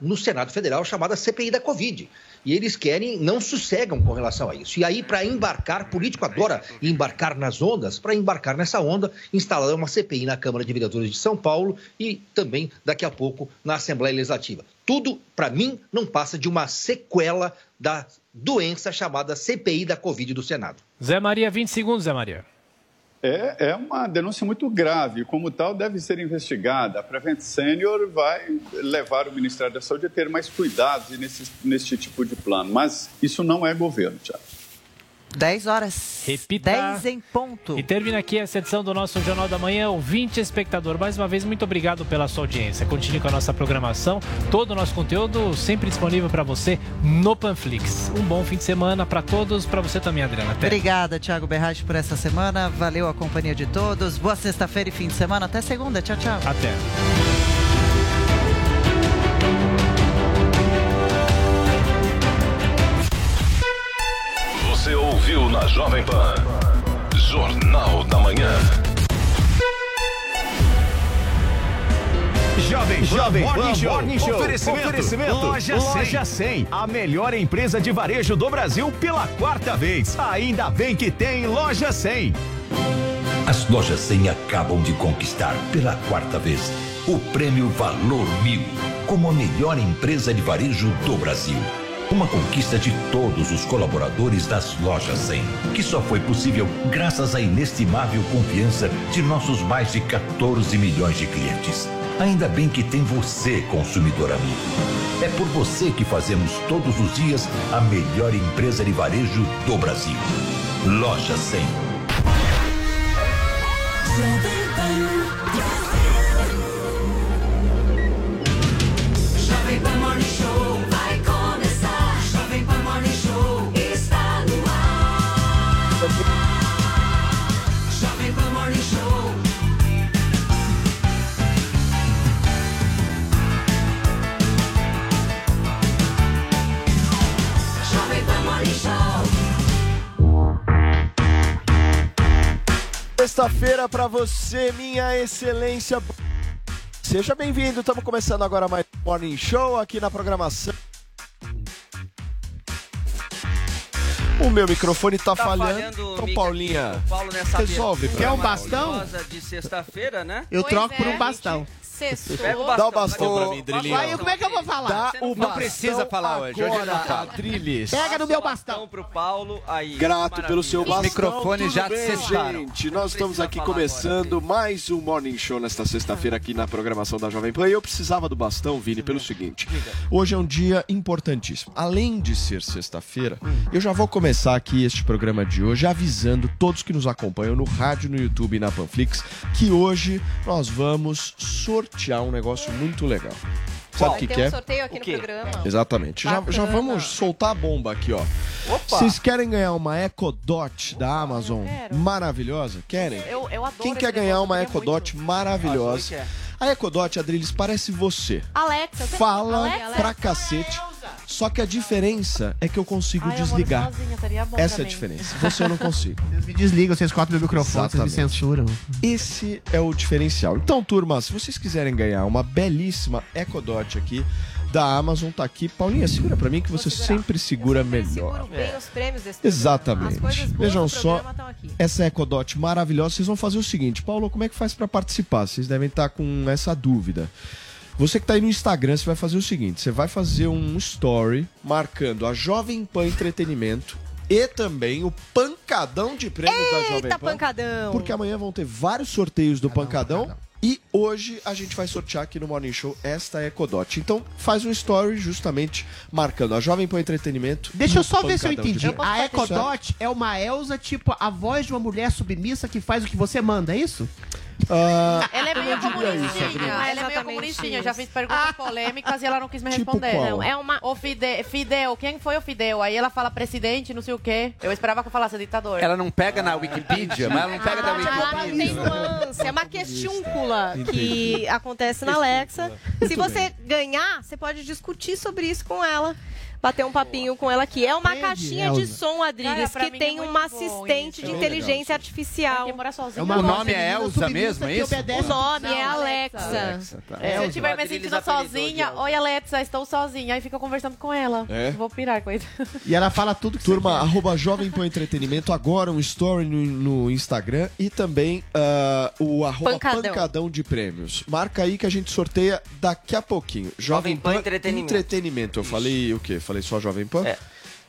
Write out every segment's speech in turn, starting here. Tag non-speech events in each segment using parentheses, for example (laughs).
No Senado Federal chamada CPI da Covid. E eles querem, não sossegam com relação a isso. E aí, para embarcar, político adora embarcar nas ondas, para embarcar nessa onda, instalar uma CPI na Câmara de Vereadores de São Paulo e também, daqui a pouco, na Assembleia Legislativa. Tudo, para mim, não passa de uma sequela da doença chamada CPI da Covid do Senado. Zé Maria, 20 segundos, Zé Maria. É, é uma denúncia muito grave, como tal deve ser investigada. A Prevent Senior vai levar o Ministério da Saúde a ter mais cuidados nesse, nesse tipo de plano, mas isso não é governo, Tiago. 10 horas. Repita. 10 em ponto. E termina aqui essa edição do nosso Jornal da Manhã. Ouvinte espectador, mais uma vez, muito obrigado pela sua audiência. Continue com a nossa programação. Todo o nosso conteúdo sempre disponível para você no Panflix. Um bom fim de semana para todos, para você também, Adriana. Até. Obrigada, Thiago Berrache, por essa semana. Valeu a companhia de todos. Boa sexta-feira e fim de semana. Até segunda. Tchau, tchau. Até. Ouviu na Jovem Pan. Jornal da Manhã. Jovem Pan Jovem Pan Morning Show. Morning Show. Oferecimento. Oferecimento. Loja 100. Loja 100. A melhor empresa de varejo do Brasil pela quarta vez. Ainda bem que tem Loja 100. As lojas 100 acabam de conquistar pela quarta vez o prêmio Valor Mil como a melhor empresa de varejo do Brasil. Uma conquista de todos os colaboradores das lojas 100, que só foi possível graças à inestimável confiança de nossos mais de 14 milhões de clientes. Ainda bem que tem você, consumidor amigo. É por você que fazemos todos os dias a melhor empresa de varejo do Brasil. Loja 100. Sexta-feira pra você, minha excelência. Seja bem-vindo. Estamos começando agora mais um Morning Show aqui na programação. O meu microfone tá, Tá falhando. falhando, então, Paulinha, Paulo nessa resolve. pra um bastão? de sexta-feira, né? Eu Pois troco por é. um bastão. Sextou. Pega o Dá bastão. o bastão pra mim, Drilinho. Como é que eu vou falar? Dá Você o não precisa falar hoje, hoje agora, não fala. Adriles. Pega no meu Bastão bastão. pro Paulo, aí. Grato maravilha. pelo seu bastão. microfones Tudo já bem, cessaram. Gente, nós estamos aqui começando mais um Morning Show nesta sexta-feira aqui na programação da Jovem Pan. E eu precisava do bastão, Vini, pelo seguinte. Hoje é um dia importantíssimo. Além de ser sexta-feira, eu já vou começar aqui este programa de hoje avisando todos que nos acompanham no rádio, no YouTube e na Panflix que hoje nós vamos sortear um negócio muito legal. Sabe o que, que um é? sorteio aqui O no quê? programa. Exatamente. Já, já vamos soltar a bomba aqui, ó. Opa! Vocês querem ganhar uma Echo Dot da Amazon maravilhosa? Querem? Eu, eu adoro Quem quer ganhar uma Echo Dot maravilhosa? Ah, A Echo Dot, Adriles, parece você. Alexa, eu tenho- Fala Alexa, pra cacete. Só que a diferença é que eu consigo Ai, amor, desligar. sozinha, seria bom Essa é a diferença. Você eu não consigo. Vocês me desligam, vocês cortam meu microfone, vocês me Exatamente. censuram. Esse é o diferencial. Então, turma, se vocês quiserem ganhar uma belíssima Echo Dot aqui da Amazon, tá aqui. Paulinha, segura pra mim que você sempre segura melhor. Seguro bem os prêmios desse programa. Exatamente. As coisas boas Vejam do só, essa Ecodot maravilhosa. Vocês vão fazer o seguinte, Paulo, como é que faz pra participar? Vocês devem estar com essa dúvida. Você que tá aí no Instagram, você vai fazer o seguinte: você vai fazer um story marcando a Jovem Pan Entretenimento e também o pancadão de prêmios da Jovem Eita, Pan. pancadão! Porque amanhã vão ter vários sorteios do pancadão. E hoje a gente vai sortear aqui no Morning Show esta Ecodot. Então faz um story justamente marcando a Jovem Pan Entretenimento. Deixa eu só ver se eu pancadão entendi. A Ecodot é uma Elsa, tipo, a voz de uma mulher submissa que faz o que você manda, é isso? Ah, Ela é meio isso, comunistinha. Ela é meio comunistinha. Eu já fiz perguntas polêmicas e ela não quis me Tipo responder. qual? Não, é uma. O Fide, Fidel, quem foi o Fidel? Aí ela fala presidente, não sei o quê. Eu esperava que eu falasse ditador. Ela não pega na Wikipedia, mas ela não pega da Ah, Lá não tem Wikipedia. nuance, é uma questiúncula que acontece na Alexa. Se você ganhar, você pode discutir sobre isso com ela. Bater um papinho com ela aqui. É uma caixinha de Elza. som, Adriles, Cara, que tem é muito uma assistente de É inteligência artificial. sozinha. uma O nome é Elza mesmo, é isso? O nome é Alexa. Alexa, tá. Se eu estiver me sentindo sozinha, oi Alexa, estou sozinha. Aí fica conversando com ela. É? Vou pirar com isso. E ela fala tudo que Turma, você quer. arroba Jovem Pan Entretenimento, agora um story no, no Instagram e também ah, o arroba Pancadão. pancadão. de prêmios. Marca aí que a gente sorteia daqui a pouquinho. Jovem, Pan Pan, Entretenimento. Entretenimento. Eu falei o quê? Falei só Jovem Pan? É.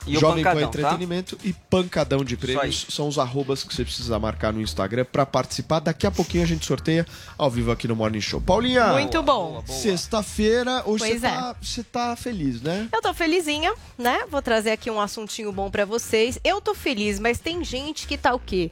E o Jovem Pan tá? Entretenimento e Pancadão de Prêmios são os arrobas que você precisa marcar no Instagram pra participar. Daqui a pouquinho a gente sorteia ao vivo aqui no Morning Show. Paulinha! Muito bom. Sexta-feira, hoje você é. tá, você tá feliz, né? Eu tô felizinha, né? Vou trazer aqui um assuntinho bom pra vocês. Eu tô feliz, mas tem gente que tá o quê?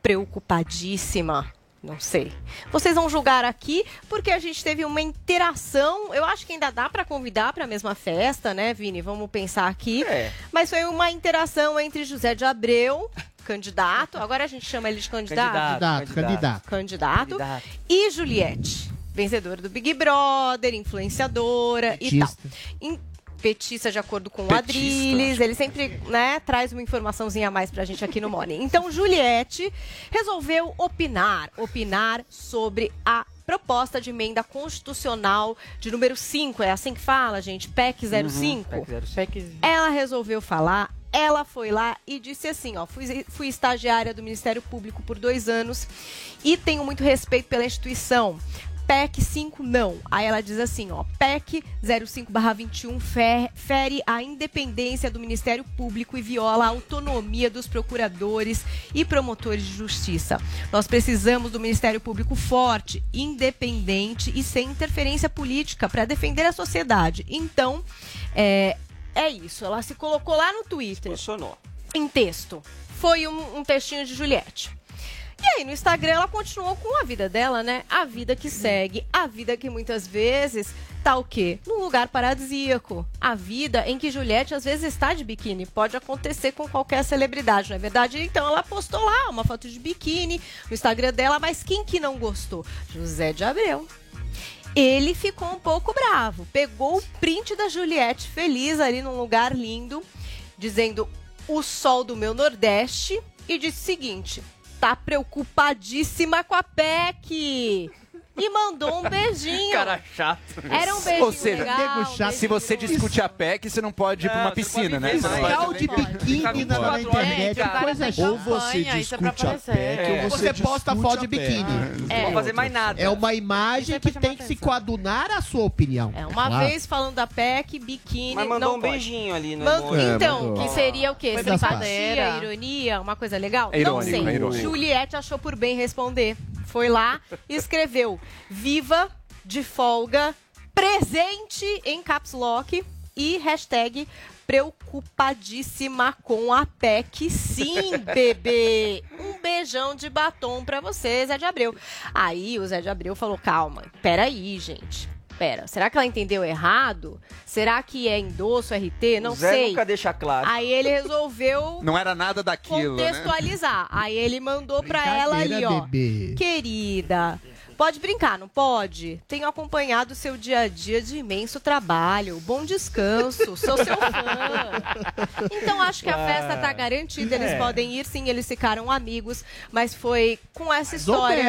Preocupadíssima. Não sei. Vocês vão julgar aqui porque a gente teve uma interação. Eu acho que ainda dá pra convidar pra mesma festa, né, Vini? Vamos pensar aqui. É. Mas foi uma interação entre José de Abreu, candidato. Agora a gente chama ele de candidato. Candidato, candidato. Candidato. Candidato. E Juliette, vencedora do Big Brother, influenciadora e tal. Petista. De acordo com o Petista, Adriles, ele sempre né, traz uma informaçãozinha a mais pra gente aqui no Morning. Então, Juliette resolveu opinar, opinar sobre a proposta de emenda constitucional de número 5, é assim que fala, gente? PEC 05. Ela resolveu falar, ela foi lá e disse assim, ó, fui, fui estagiária do Ministério Público por dois anos e tenho muito respeito pela instituição. PEC 5 não. Aí ela diz assim, ó, PEC 05/21 fe- fere a independência do Ministério Público e viola a autonomia dos procuradores e promotores de justiça. Nós precisamos do Ministério Público forte, independente e sem interferência política para defender a sociedade. Então, é, é isso. Ela se colocou lá no Twitter Funcionou. em texto. Foi um, um textinho de Juliette. E aí, no Instagram, ela continuou com a vida dela, né? A vida que segue, a vida que muitas vezes tá o quê? Num lugar paradisíaco. A vida em que Juliette às vezes está de biquíni. Pode acontecer com qualquer celebridade, não é verdade? Então ela postou lá uma foto de biquíni no Instagram dela, mas quem que não gostou? José de Abreu. Ele ficou um pouco bravo. Pegou o print da Juliette feliz ali num lugar lindo, dizendo o sol do meu Nordeste e disse o seguinte: tá preocupadíssima com a PEC. E mandou um beijinho. Cara chato. Era um beijinho Ou seja, legal, um se você discute a PEC, você não pode ir pra uma piscina, né? Você não pode- Cal de biquíni na, na internet, coisa Ou chata. você isso é pra discute a. PEC, É. ou Você posta foto a de biquíni. Não vou fazer mais nada. É uma imagem que tem que se coadunar à sua opinião. É uma Claro. vez falando da PEC, biquíni. Mas mandou não um beijinho ali no Man- emoji. É, então, que seria o quê? Simpatia, ironia, uma coisa legal? É irônico, não sei. é. Juliette achou por bem responder. Foi lá e escreveu: Viva de folga, presente em caps lock e hashtag preocupadíssima com a PEC. Sim, (laughs) bebê. Um beijão de batom pra você, Zé de Abreu. Aí o Zé de Abreu falou: calma, peraí, gente. Pera, será que ela entendeu errado? Será que é endosso, RT? Não o Zé sei. nunca deixa claro. Aí ele resolveu (laughs) Não era nada daquilo, né? contextualizar. Aí ele mandou pra ela ali, ó. bebê. Querida, pode brincar, não pode? Tenho acompanhado o seu dia a dia de imenso trabalho. Bom descanso, sou seu fã. (laughs) Então acho que a festa tá garantida. Eles É. podem ir sim, eles ficaram amigos. Mas foi com essa ou história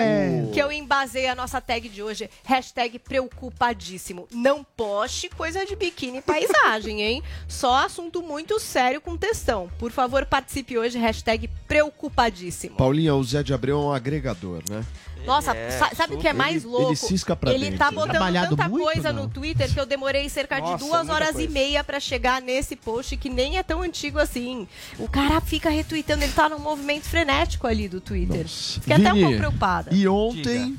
que eu embasei a nossa tag de hoje. Hashtag preocupadíssimo. Não poste coisa de biquíni e paisagem, hein? Só assunto muito sério com textão. Por favor, participe hoje. Hashtag preocupadíssimo. Paulinha, o Zé de Abreu é um agregador, né? Nossa, sa- sabe o que é mais Ele- louco? ele cisca pra Ele dentro. tá botando Trabalhado tanta muito, coisa não? no Twitter que eu demorei cerca Nossa, de duas horas coisa. e meia pra chegar nesse post que nem é tão antigo assim. O cara fica retweetando, ele tá num movimento frenético ali do Twitter. Fiquei até um pouco preocupada. E ontem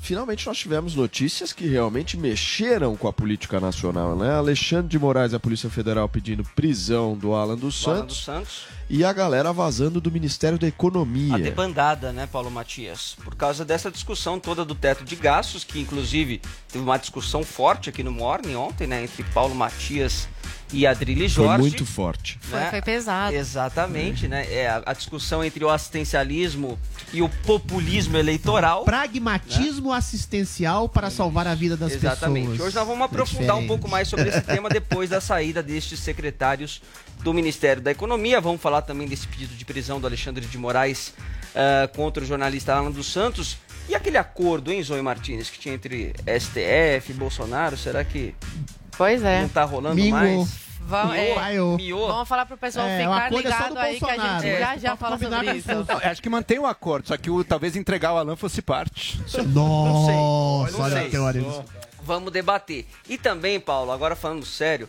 finalmente nós tivemos notícias que realmente mexeram com a política nacional, né? Alexandre de Moraes e a Polícia Federal pedindo prisão do Alan dos Do Alan Santos. dos Santos. E a galera vazando do Ministério da Economia. A debandada, né, Paulo Matias? Por causa dessa discussão toda do teto de gastos, que inclusive teve uma discussão forte aqui no Morning ontem, né, entre Paulo Matias e Adrilho Foi Jorge. muito forte. Foi, foi pesado. Exatamente, né? É a, a discussão entre o assistencialismo e o populismo eleitoral. Pragmatismo assistencial para salvar a vida das Exatamente. pessoas. Hoje nós vamos É aprofundar um diferente. pouco mais sobre esse (laughs) tema depois da saída destes secretários do Ministério da Economia. Vamos falar também desse pedido de prisão do Alexandre de Moraes ah, contra o jornalista Alan dos Santos. E aquele acordo, hein, Zoe Martins, que tinha entre STF e Bolsonaro, será que Pois é. não tá rolando Mingou. mais? Vamos, é, Miou. Miou. vamos falar pro pessoal É, ficar é ligado do aí que a Bolsonaro, gente já Só já fala sobre isso. Não, acho que mantém o acordo, só que o, talvez entregar o Alan fosse parte. Nossa, Não olha sei. a teoria. Vamos debater. E também, Paulo, agora falando sério,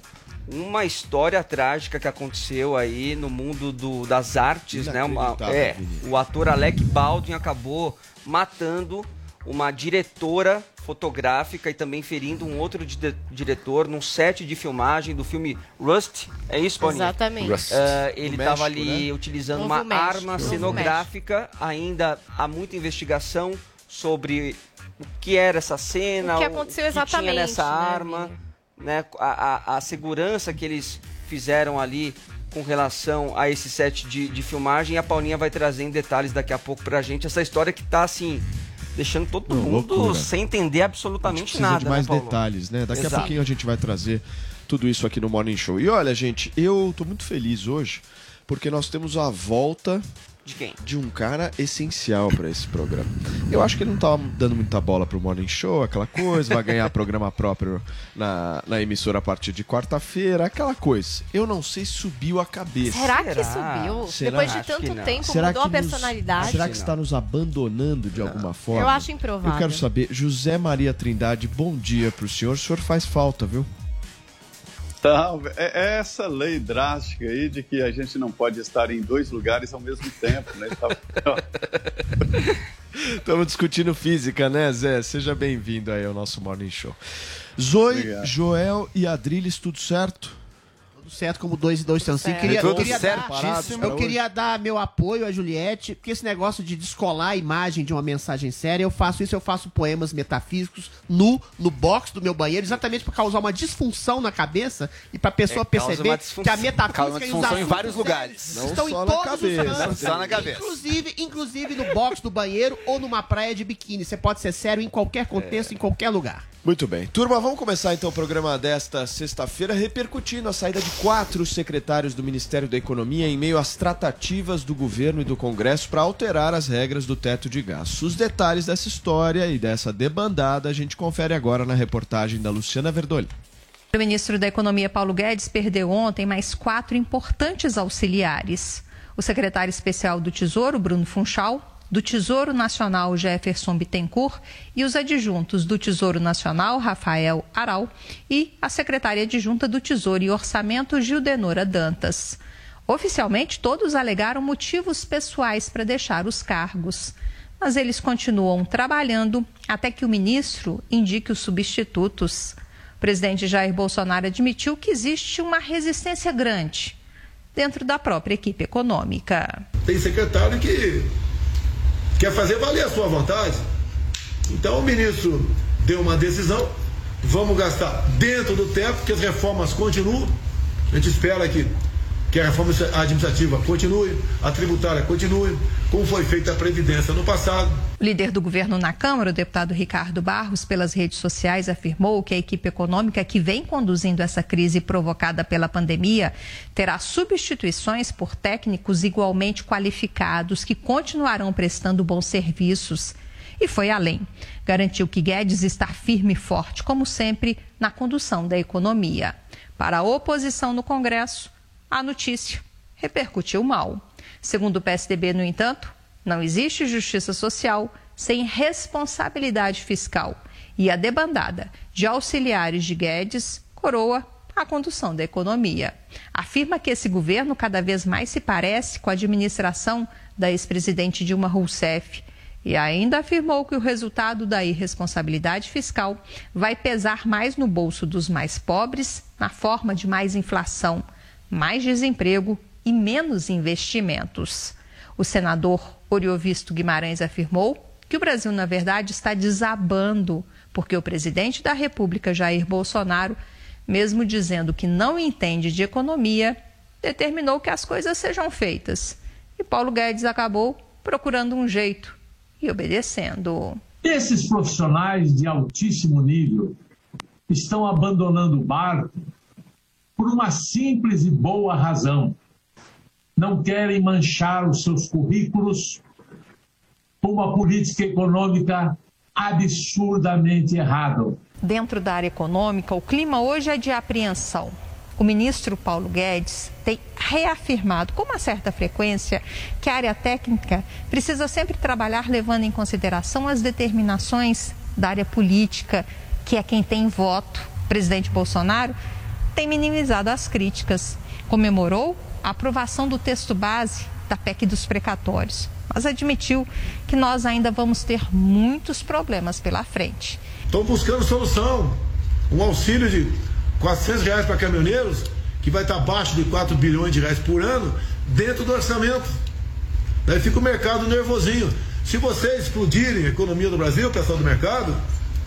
uma história trágica que aconteceu aí no mundo do- das artes, né? Uma- é, o ator Alec Baldwin acabou matando uma diretora fotográfica e também ferindo um outro di- diretor num set de filmagem do filme Rust. É isso, Paulinho? Exatamente. Rust. É, ele estava México, ali né? utilizando Novo uma México. arma Novo cenográfica. Ainda há muita investigação sobre o que era essa cena, O que aconteceu que tinha exatamente, nessa né, arma, né, a, a, a segurança que eles fizeram ali com relação a esse set de, de filmagem. E a Paulinha vai trazer em detalhes daqui a pouco pra gente essa história que tá assim, deixando todo Não, mundo loucura. sem entender absolutamente nada. de mais né, detalhes, né? Daqui Exato. a pouquinho a gente vai trazer tudo isso aqui no Morning Show. E olha, gente, eu tô muito feliz hoje porque nós temos a volta De quem? de um cara essencial para esse programa. Eu acho que ele não tava dando muita bola pro Morning Show, aquela coisa, vai ganhar (laughs) programa próprio na, na emissora a partir de quarta-feira, aquela coisa. Eu não sei se subiu a cabeça. Será que subiu? Será? Depois de Acho tanto não. tempo, Será mudou a que nos- personalidade? será que está nos abandonando de alguma forma? Eu acho improvável. Eu quero saber, José Maria Trindade, bom dia pro senhor. O senhor faz falta, viu? Tá, é é essa lei drástica aí de que a gente não pode estar em dois lugares ao mesmo tempo, né? Tá- Estamos (laughs) discutindo física, né, Zé? Seja bem-vindo aí ao nosso Morning Show. Zoe, Obrigado. Joel e Adriles, tudo certo? Tudo certo, como dois e dois são cinco. Certo. Queria, eu Tudo queria dar, eu queria dar meu apoio a Juliette, porque esse negócio de descolar a imagem de uma mensagem séria, eu faço isso, eu faço poemas metafísicos nu, no box do meu banheiro, exatamente para causar uma disfunção na cabeça e pra pessoa É, perceber que a metafísica e os disfunção em assuntos vários lugares. Não estão só em na todos cabeça. os. Só na cabeça. Inclusive, inclusive no box do banheiro ou numa praia de biquíni. Você pode ser sério em qualquer contexto, em qualquer lugar. Muito bem. Turma, vamos começar então o programa desta sexta-feira repercutindo a saída de quatro secretários do Ministério da Economia em meio às tratativas do governo e do Congresso para alterar as regras do teto de gastos. Os detalhes dessa história e dessa debandada a gente confere agora na reportagem da Luciana Verdolho. O ministro da Economia Paulo Guedes perdeu ontem mais quatro importantes auxiliares. O secretário especial do Tesouro, Bruno Funchal, do Tesouro Nacional, Jefferson Bittencourt, e os adjuntos do Tesouro Nacional, Rafael Aral, e a secretária adjunta do Tesouro e Orçamento, Gildenora Dantas. Oficialmente, todos alegaram motivos pessoais para deixar os cargos. Mas eles continuam trabalhando até que o ministro indique os substitutos. O presidente Jair Bolsonaro admitiu que existe uma resistência grande dentro da própria equipe econômica. Tem secretário que quer fazer valer a sua vontade. Então o ministro deu uma decisão, vamos gastar dentro do tempo, que as reformas continuam. A gente espera que, que a reforma administrativa continue, a tributária continue, como foi feita a Previdência no passado. O líder do governo na Câmara, o deputado Ricardo Barros, pelas redes sociais, afirmou que a equipe econômica que vem conduzindo essa crise provocada pela pandemia terá substituições por técnicos igualmente qualificados que continuarão prestando bons serviços. E foi além. Garantiu que Guedes está firme e forte, como sempre, na condução da economia. Para a oposição no Congresso, a notícia repercutiu mal. Segundo o PSDB, no entanto, não existe justiça social sem responsabilidade fiscal. E a debandada de auxiliares de Guedes coroa a condução da economia. Afirma que esse governo cada vez mais se parece com a administração da ex-presidente Dilma Rousseff E ainda afirmou que o resultado da irresponsabilidade fiscal vai pesar mais no bolso dos mais pobres, na forma de mais inflação, mais desemprego e menos investimentos. O senador Oriovisto Guimarães afirmou que o Brasil, na verdade, está desabando, porque o presidente da República, Jair Bolsonaro, mesmo dizendo que não entende de economia, determinou que as coisas sejam feitas. E Paulo Guedes acabou procurando um jeito e obedecendo. Esses profissionais de altíssimo nível estão abandonando o barco por uma simples e boa razão. Não querem manchar os seus currículos com uma política econômica absurdamente errada. Dentro da área econômica, o clima hoje é de apreensão. O ministro Paulo Guedes tem reafirmado com uma certa frequência que a área técnica precisa sempre trabalhar levando em consideração as determinações da área política, que é quem tem voto. O presidente Bolsonaro tem minimizado as críticas. Comemorou a aprovação do texto base da PEC dos precatórios, mas admitiu que nós ainda vamos ter muitos problemas pela frente. Estão buscando solução. Um auxílio de 400 reais para caminhoneiros, que vai estar abaixo de 4 bilhões de reais por ano, dentro do orçamento. Daí fica o mercado nervosinho. Se vocês explodirem a economia do Brasil, pessoal do mercado,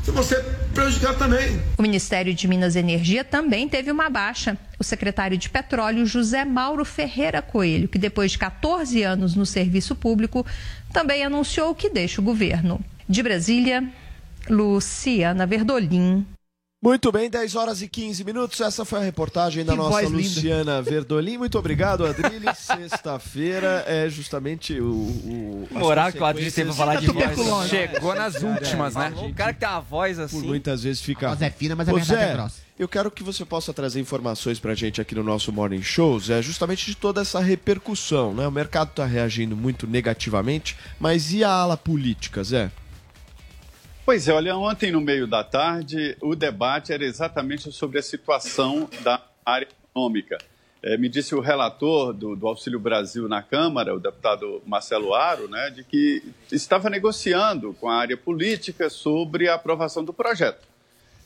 você vai ser prejudicado também. O Ministério de Minas e Energia também teve uma baixa. O secretário de Petróleo, José Mauro Ferreira Coelho, que depois de 14 anos no serviço público, também anunciou que deixa o governo. De Brasília, Luciana Verdolim. Muito bem, 10 horas e 15 minutos. Essa foi a reportagem da Que nossa voz linda. Luciana (laughs) Verdolim. Muito obrigado, Adrilho. (laughs) Sexta-feira é justamente o. o as Moral que o Adrilho teve pra falar de voz. Tuberculose. Chegou nas últimas, né? O cara que tem uma voz Por assim. muitas vezes fica. A voz é fina, mas a Ô, verdade Zé, é grossa. Eu quero que você possa trazer informações pra gente aqui no nosso Morning Show, Zé, justamente de toda essa repercussão, né? O mercado tá reagindo muito negativamente, mas e a ala política, Zé? Pois é, olha, ontem no meio da tarde o debate era exatamente sobre a situação da área econômica. Eh, me disse o relator do, do Auxílio Brasil na Câmara, o deputado Marcelo Aro, né, de que estava negociando com a área política sobre a aprovação do projeto.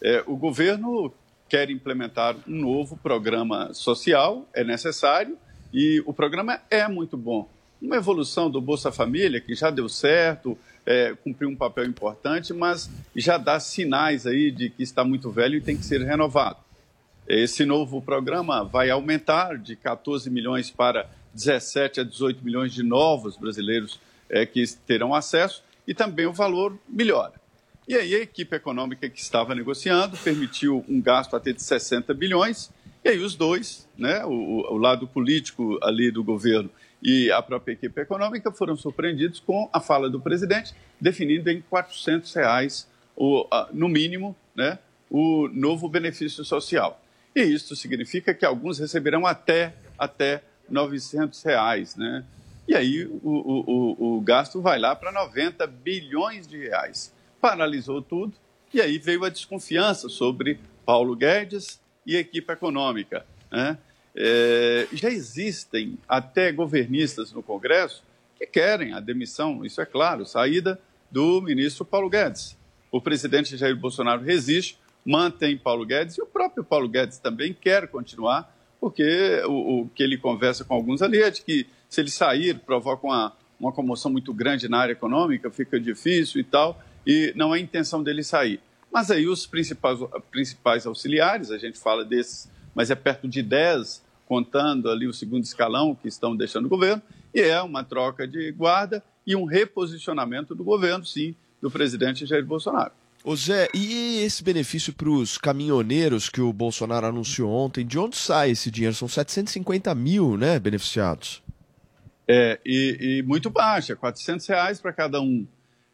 Eh, o governo quer implementar um novo programa social, é necessário, e o programa é muito bom. Uma evolução do Bolsa Família, que já deu certo, é, cumpriu um papel importante, mas já dá sinais aí de que está muito velho e tem que ser renovado. Esse novo programa vai aumentar de 14 milhões para 17 a 18 milhões de novos brasileiros é, que terão acesso e também o valor melhora. E aí a equipe econômica que estava negociando permitiu um gasto até de 60 bilhões, e aí os dois, né, o, o lado político ali do governo e a própria equipe econômica foram surpreendidos com a fala do presidente, definindo em 400 reais, o, a- no mínimo, né, o novo benefício social. E isso significa que alguns receberão até, até 900 reais, né? E aí o, o, o, gasto vai lá para 90 bilhões de reais. Paralisou tudo e aí veio a desconfiança sobre Paulo Guedes e equipe econômica. Né? É, já existem até governistas no Congresso que querem a demissão, isso é claro, saída do ministro Paulo Guedes. O presidente Jair Bolsonaro resiste, mantém Paulo Guedes e o próprio Paulo Guedes também quer continuar, porque o, o que ele conversa com alguns ali é de que se ele sair provoca uma, uma comoção muito grande na área econômica, fica difícil e tal, e não é intenção dele sair. Mas aí os principais, principais auxiliares, a gente fala desses, mas é perto de 10, contando ali o segundo escalão que estão deixando o governo, e é uma troca de guarda e um reposicionamento do governo, sim, do presidente Jair Bolsonaro. Ô Zé, e esse benefício para os caminhoneiros que o Bolsonaro anunciou ontem, de onde sai esse dinheiro? São 750 mil, né, beneficiados? É, e, e muito baixa, 400 reais para cada um.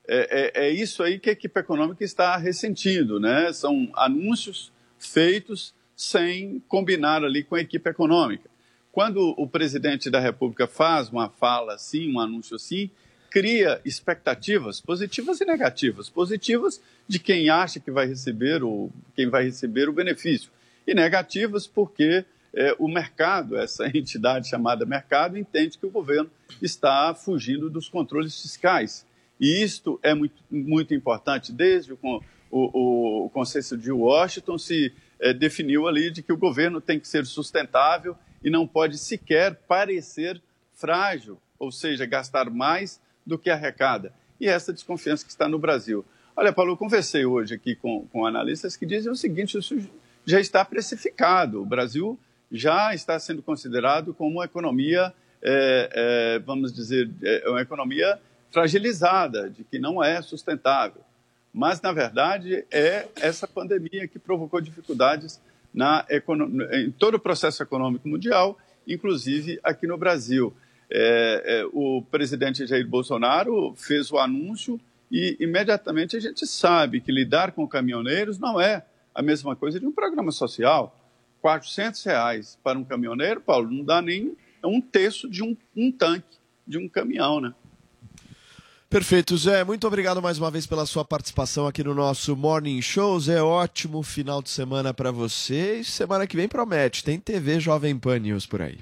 É, é- é isso aí que a equipe econômica está ressentindo, né? São anúncios feitos sem combinar ali com a equipe econômica. Quando o presidente da República faz uma fala assim, um anúncio assim, cria expectativas positivas e negativas. Positivas de quem acha que vai receber o, quem vai receber o benefício, e negativas porque é, o mercado, essa (laughs) entidade chamada mercado, entende que o governo está fugindo dos controles fiscais E isto é muito, muito importante. Desde o, o, o consenso de Washington se eh, definiu ali de que o governo tem que ser sustentável e não pode sequer parecer frágil, ou seja, gastar mais do que arrecada. E essa desconfiança que está no Brasil. Olha, Paulo, eu conversei hoje aqui com, com analistas que dizem o seguinte: isso já está precificado. O Brasil já está sendo considerado como uma economia, é, é, vamos dizer, é uma economia fragilizada, de que não é sustentável. Mas, na verdade, é essa pandemia que provocou dificuldades na em todo o processo econômico mundial, inclusive aqui no Brasil. É, é, o presidente Jair Bolsonaro fez o anúncio e imediatamente a gente sabe que lidar com caminhoneiros não é a mesma coisa de um programa social. 400 reais para um caminhoneiro, Paulo, não dá nem um terço de um, um tanque de um caminhão, né? Perfeito, Zé. Muito obrigado mais uma vez pela sua participação aqui no nosso Morning Show. Zé, ótimo final de semana para você. E semana que vem promete, tem TV Jovem Pan News por aí.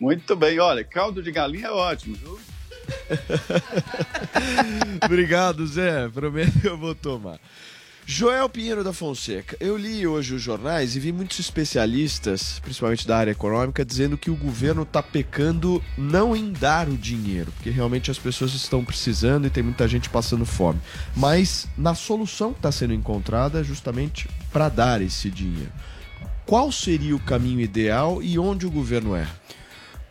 Muito bem, olha, caldo de galinha é ótimo, viu? (laughs) Obrigado, Zé. Prometo que eu vou tomar. Joel Pinheiro da Fonseca. Eu li hoje os jornais e vi muitos especialistas, principalmente da área econômica, dizendo que o governo está pecando não em dar o dinheiro, porque realmente as pessoas estão precisando e tem muita gente passando fome, mas na solução que está sendo encontrada justamente para dar esse dinheiro. Qual seria o caminho ideal e onde o governo erra?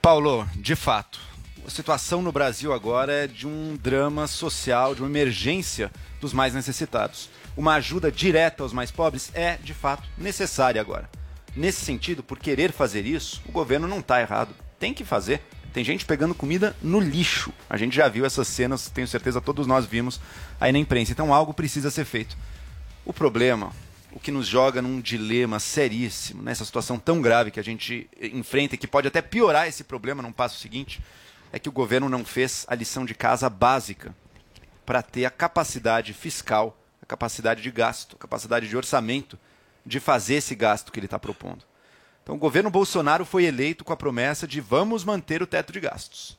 Paulo, de fato, a situação no Brasil agora é de um drama social, de uma emergência dos mais necessitados. Uma ajuda direta aos mais pobres é, de fato, necessária agora. Nesse sentido, por querer fazer isso, o governo não está errado. Tem que fazer. Tem gente pegando comida no lixo. A gente já viu essas cenas, tenho certeza todos nós vimos aí na imprensa. Então algo precisa ser feito. O problema, o que nos joga num dilema seríssimo, nessa situação tão grave que a gente enfrenta e que pode até piorar esse problema num passo seguinte, é que o governo não fez a lição de casa básica para ter a capacidade fiscal, capacidade de gasto, capacidade de orçamento de fazer esse gasto que ele está propondo. Então, o governo Bolsonaro foi eleito com a promessa de vamos manter o teto de gastos,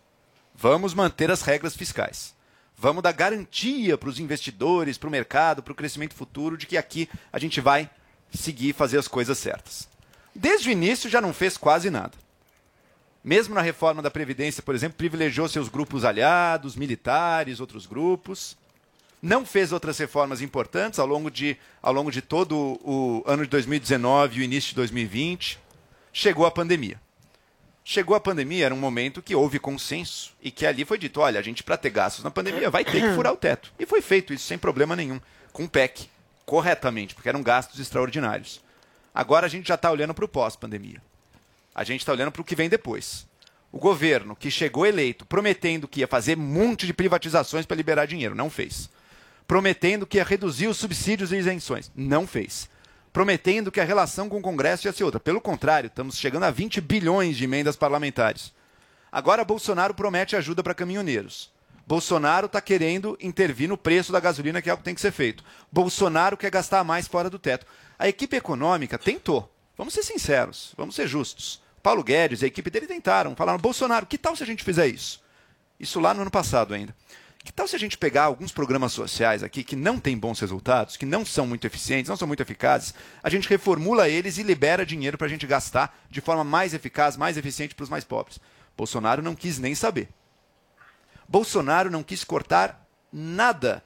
vamos manter as regras fiscais, vamos dar garantia para os investidores, para o mercado, para o crescimento futuro de que aqui a gente vai seguir fazer as coisas certas. Desde o início já não fez quase nada. Mesmo na reforma da Previdência, por exemplo, privilegiou seus grupos aliados, militares, outros grupos. Não fez outras reformas importantes ao longo de, ao longo de todo o ano de 2019 e o início de 2020. Chegou a pandemia. Chegou a pandemia, era um momento que houve consenso e que ali foi dito: olha, a gente, para ter gastos na pandemia, vai ter que furar o teto. E foi feito isso sem problema nenhum, com o PEC, corretamente, porque eram gastos extraordinários. Agora a gente já está olhando para o pós-pandemia. A gente está olhando para o que vem depois. O governo que chegou eleito prometendo que ia fazer um monte de privatizações para liberar dinheiro, não fez. Prometendo que ia reduzir os subsídios e isenções, não fez. Prometendo que a relação com o Congresso ia ser outra. Pelo contrário, estamos chegando a 20 bilhões de emendas parlamentares. Agora Bolsonaro promete ajuda para caminhoneiros. Bolsonaro está querendo intervir no preço da gasolina, que é algo que tem que ser feito. Bolsonaro quer gastar mais fora do teto. A equipe econômica tentou. Vamos ser sinceros, vamos ser justos. Paulo Guedes e a equipe dele tentaram. Falaram, Bolsonaro, que tal se a gente fizer isso? Isso lá no ano passado ainda. Que tal se a gente pegar alguns programas sociais aqui que não têm bons resultados, que não são muito eficientes, não são muito eficazes, a gente reformula eles e libera dinheiro para a gente gastar de forma mais eficaz, mais eficiente para os mais pobres. Bolsonaro não quis nem saber. Bolsonaro não quis cortar nada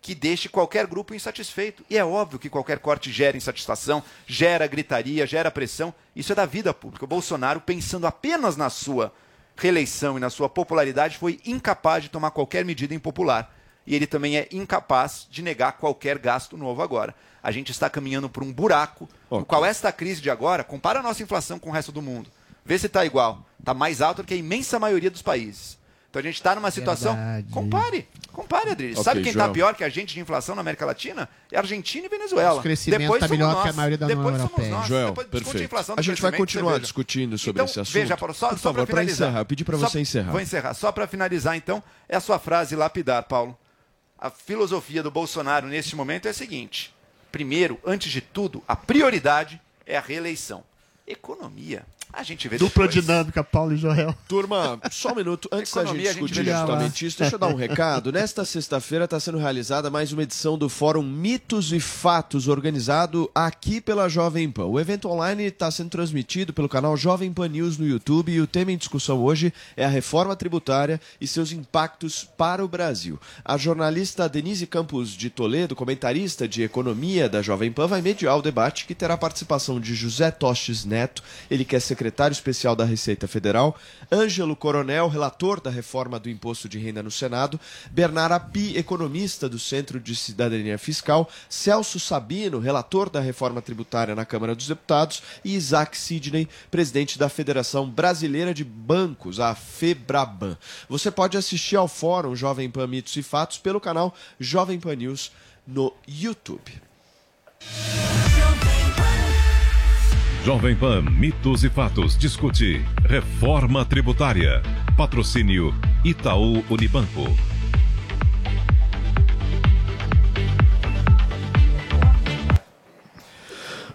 que deixe qualquer grupo insatisfeito. E é óbvio que qualquer corte gera insatisfação, gera gritaria, gera pressão. Isso é da vida pública. O Bolsonaro, pensando apenas na sua reeleição e na sua popularidade, foi incapaz de tomar qualquer medida impopular. E ele também é incapaz de negar qualquer gasto novo agora. A gente está caminhando por um buraco, no qual esta crise de agora, compara a nossa inflação com o resto do mundo. Vê se está igual. Está mais alta do que a imensa maioria dos países. Então a gente está numa situação. Verdade. Compare, compare, Adriles. Ok, Sabe quem está pior que a gente de inflação na América Latina? É Argentina e Venezuela. Crescimento Depois tá somos melhor nós. que a maioria da União Europeia. nós. Joel, Depois perfeito. inflação do A gente vai continuar discutindo sobre Então, esse assunto. Veja, Paulo, só, Por só favor, pra para finalizar. encerrar, eu pedi para Só- você encerrar. Vou encerrar. Só para finalizar, então, é a sua frase lapidar, Paulo. A filosofia do Bolsonaro neste momento é a seguinte: primeiro, antes de tudo, a prioridade é a reeleição. Economia. A gente vê Dupla depois. dinâmica, Paulo e Joel. Turma, só um minuto. Antes da gente gente discutir depois. justamente isso, deixa eu dar um recado. Nesta sexta-feira está sendo realizada mais uma edição do Fórum Mitos e Fatos, organizado aqui pela Jovem Pan. O evento online está sendo transmitido pelo canal Jovem Pan News no YouTube e o tema em discussão hoje é a reforma tributária e seus impactos para o Brasil. A jornalista Denise Campos de Toledo, comentarista de economia da Jovem Pan, vai mediar o debate que terá a participação de José Tostes Neto, ele que é secretário especial da Receita Federal, Ângelo Coronel, relator da reforma do imposto de renda no Senado, Bernardo Api, economista do Centro de Cidadania Fiscal, Celso Sabino, relator da reforma tributária na Câmara dos Deputados, e Isaac Sidney, presidente da Federação Brasileira de Bancos, a FEBRABAN. Você pode assistir ao Fórum Jovem Pan Mitos e Fatos pelo canal Jovem Pan News no YouTube. Jovem Pan Mitos e Fatos discute reforma tributária. Patrocínio Itaú Unibanco.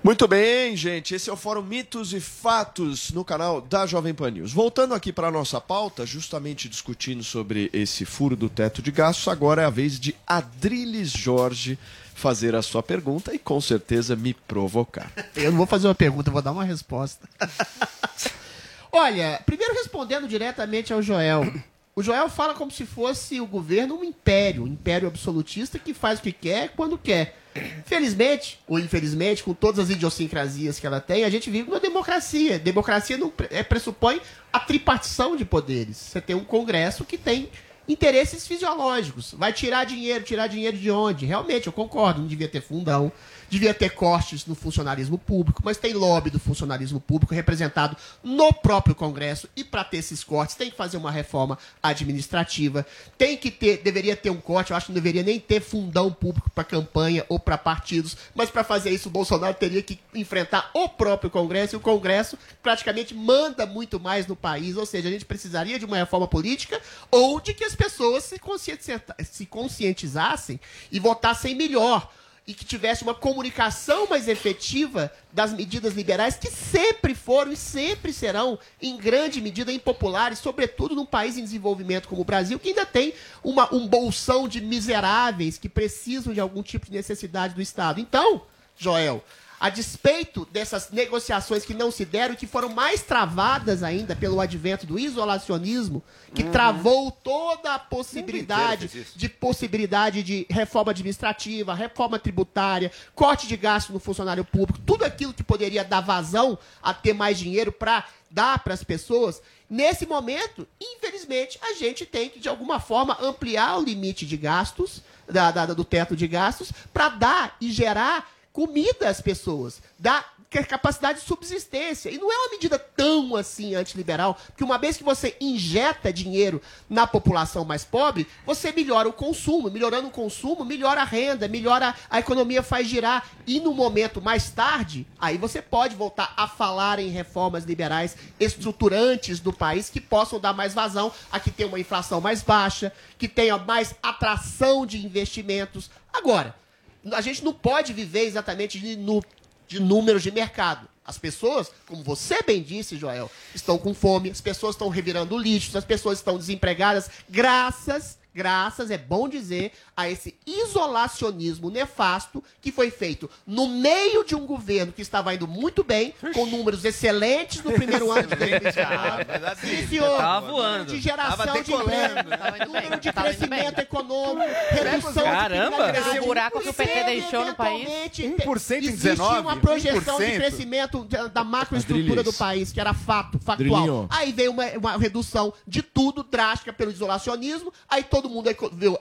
Muito bem, gente. Esse é o Fórum Mitos e Fatos no canal da Jovem Pan News. Voltando aqui para a nossa pauta, justamente discutindo sobre esse furo do teto de gastos, agora é a vez de Adriles Jorge fazer a sua pergunta e com certeza me provocar. Eu não vou fazer uma pergunta, vou dar uma resposta. Olha, primeiro respondendo diretamente ao Joel. O Joel fala como se fosse o governo um império, um império absolutista que faz o que quer quando quer. Felizmente, ou infelizmente, com todas as idiosincrasias que ela tem, a gente vive numa democracia. Democracia não é, pressupõe a tripartição de poderes. Você tem um Congresso que tem interesses fisiológicos. Vai tirar dinheiro, tirar dinheiro de onde? Realmente, eu concordo, não devia ter fundão, devia ter cortes no funcionalismo público, mas tem lobby do funcionalismo público representado no próprio Congresso e para ter esses cortes tem que fazer uma reforma administrativa, tem que ter, deveria ter um corte, eu acho que não deveria nem ter fundão público para campanha ou para partidos, mas para fazer isso o Bolsonaro teria que enfrentar o próprio Congresso e o Congresso praticamente manda muito mais no país, ou seja, a gente precisaria de uma reforma política ou de que as pessoas se, se conscientizassem e votassem melhor e que tivesse uma comunicação mais efetiva das medidas liberais que sempre foram e sempre serão, em grande medida, impopulares, sobretudo num país em desenvolvimento como o Brasil, que ainda tem uma- um bolsão de miseráveis que precisam de algum tipo de necessidade do Estado. Então, Joel, a despeito dessas negociações que não se deram, e que foram mais travadas ainda pelo advento do isolacionismo, que travou toda a possibilidade de possibilidade de reforma administrativa, reforma tributária, corte de gasto no funcionário público, tudo aquilo que poderia dar vazão a ter mais dinheiro para dar para as pessoas. Nesse momento, infelizmente, a gente tem que, de alguma forma, ampliar o limite de gastos, da, da- do teto de gastos, para dar e gerar comida às pessoas, ca- capacidade de subsistência. E não é uma medida tão assim antiliberal, porque uma vez que você injeta dinheiro na população mais pobre, você melhora o consumo. Melhorando o consumo, melhora a renda, melhora a economia, faz girar. E no momento mais tarde, aí você pode voltar a falar em reformas liberais estruturantes do país que possam dar mais vazão a que tenha uma inflação mais baixa, que tenha mais atração de investimentos. Agora, a gente não pode viver exatamente de, de números de mercado. As pessoas, como você bem disse, Joel, estão com fome, as pessoas estão revirando lixos, as pessoas estão desempregadas, graças, graças, é bom dizer, a esse isolacionismo nefasto que foi feito no meio de um governo que estava indo muito bem, com números excelentes no primeiro ano de 2019. Iniciou Tava voando. de geração Tava de emprego, decolando. número de crescimento econômico, redução Caramba. de criminalidade. O buraco que o PT deixou no país. eventualmente, 1% em Existe 19, uma projeção de 1%. crescimento da- macroestrutura do país, que era fato, factual. Adrilinho. Aí veio uma, uma redução de tudo, drástica, pelo isolacionismo. Aí todo mundo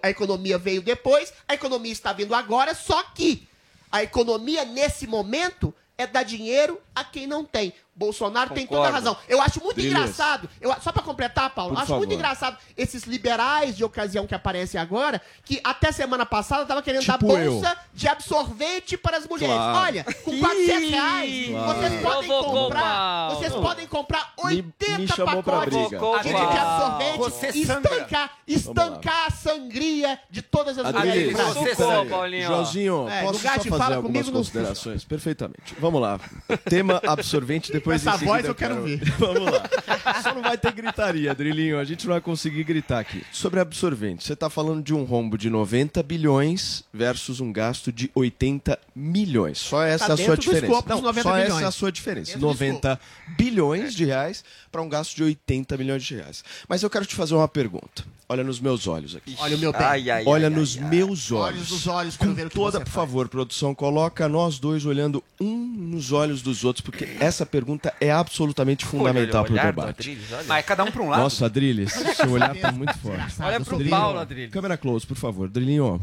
a economia veio depois, a economia está vindo agora, só que a economia, nesse momento, é dar dinheiro a quem não tem. Bolsonaro tem toda a Concordo. razão. Eu acho muito Adriles. engraçado, eu, só para completar, Paulo, Por acho muito favor. engraçado esses liberais de ocasião que aparecem agora, que até semana passada estavam querendo dar Tipo eu. bolsa de absorvente para as mulheres. Claro. Olha, com 400 reais, Claro. vocês podem comprar, mal. vocês podem comprar 80 me pra pacotes de de absorvente Você e estancar, estancar a sangria de todas as mulheres do Brasil. peraí. Joãozinho, É, posso só fazer fala algumas comigo considerações? Perfeitamente. Vamos lá. Tema absorvente, depois essa voz eu quero ver. (laughs) Vamos lá. Só não vai ter gritaria, Drilinho. A gente não vai conseguir gritar aqui. Sobre absorvente, você está falando de um rombo de 90 bilhões versus um gasto de 80 milhões. Só essa Tá é a sua diferença. Não, 90 só essa bilhões. é a sua diferença. Dentro do 90 bilhões de reais para um gasto de 80 milhões de reais. Mas eu quero te fazer uma pergunta. Olha nos meus olhos aqui. Olha o meu bem. Ai, ai, Olha ai, nos ai, ai. meus olhos. Olhos dos olhos, quero Com ver o que toda, você por faz. favor, produção, coloca nós dois olhando um nos olhos dos outros, porque essa pergunta é absolutamente fundamental para o debate. Adriles, olha. Mas cada um para um lado. Nossa, Adriles, (laughs) seu olhar tá muito forte. Olha pro Drilinho, Paulo, Adriles. Câmera close, por favor. Drilinho,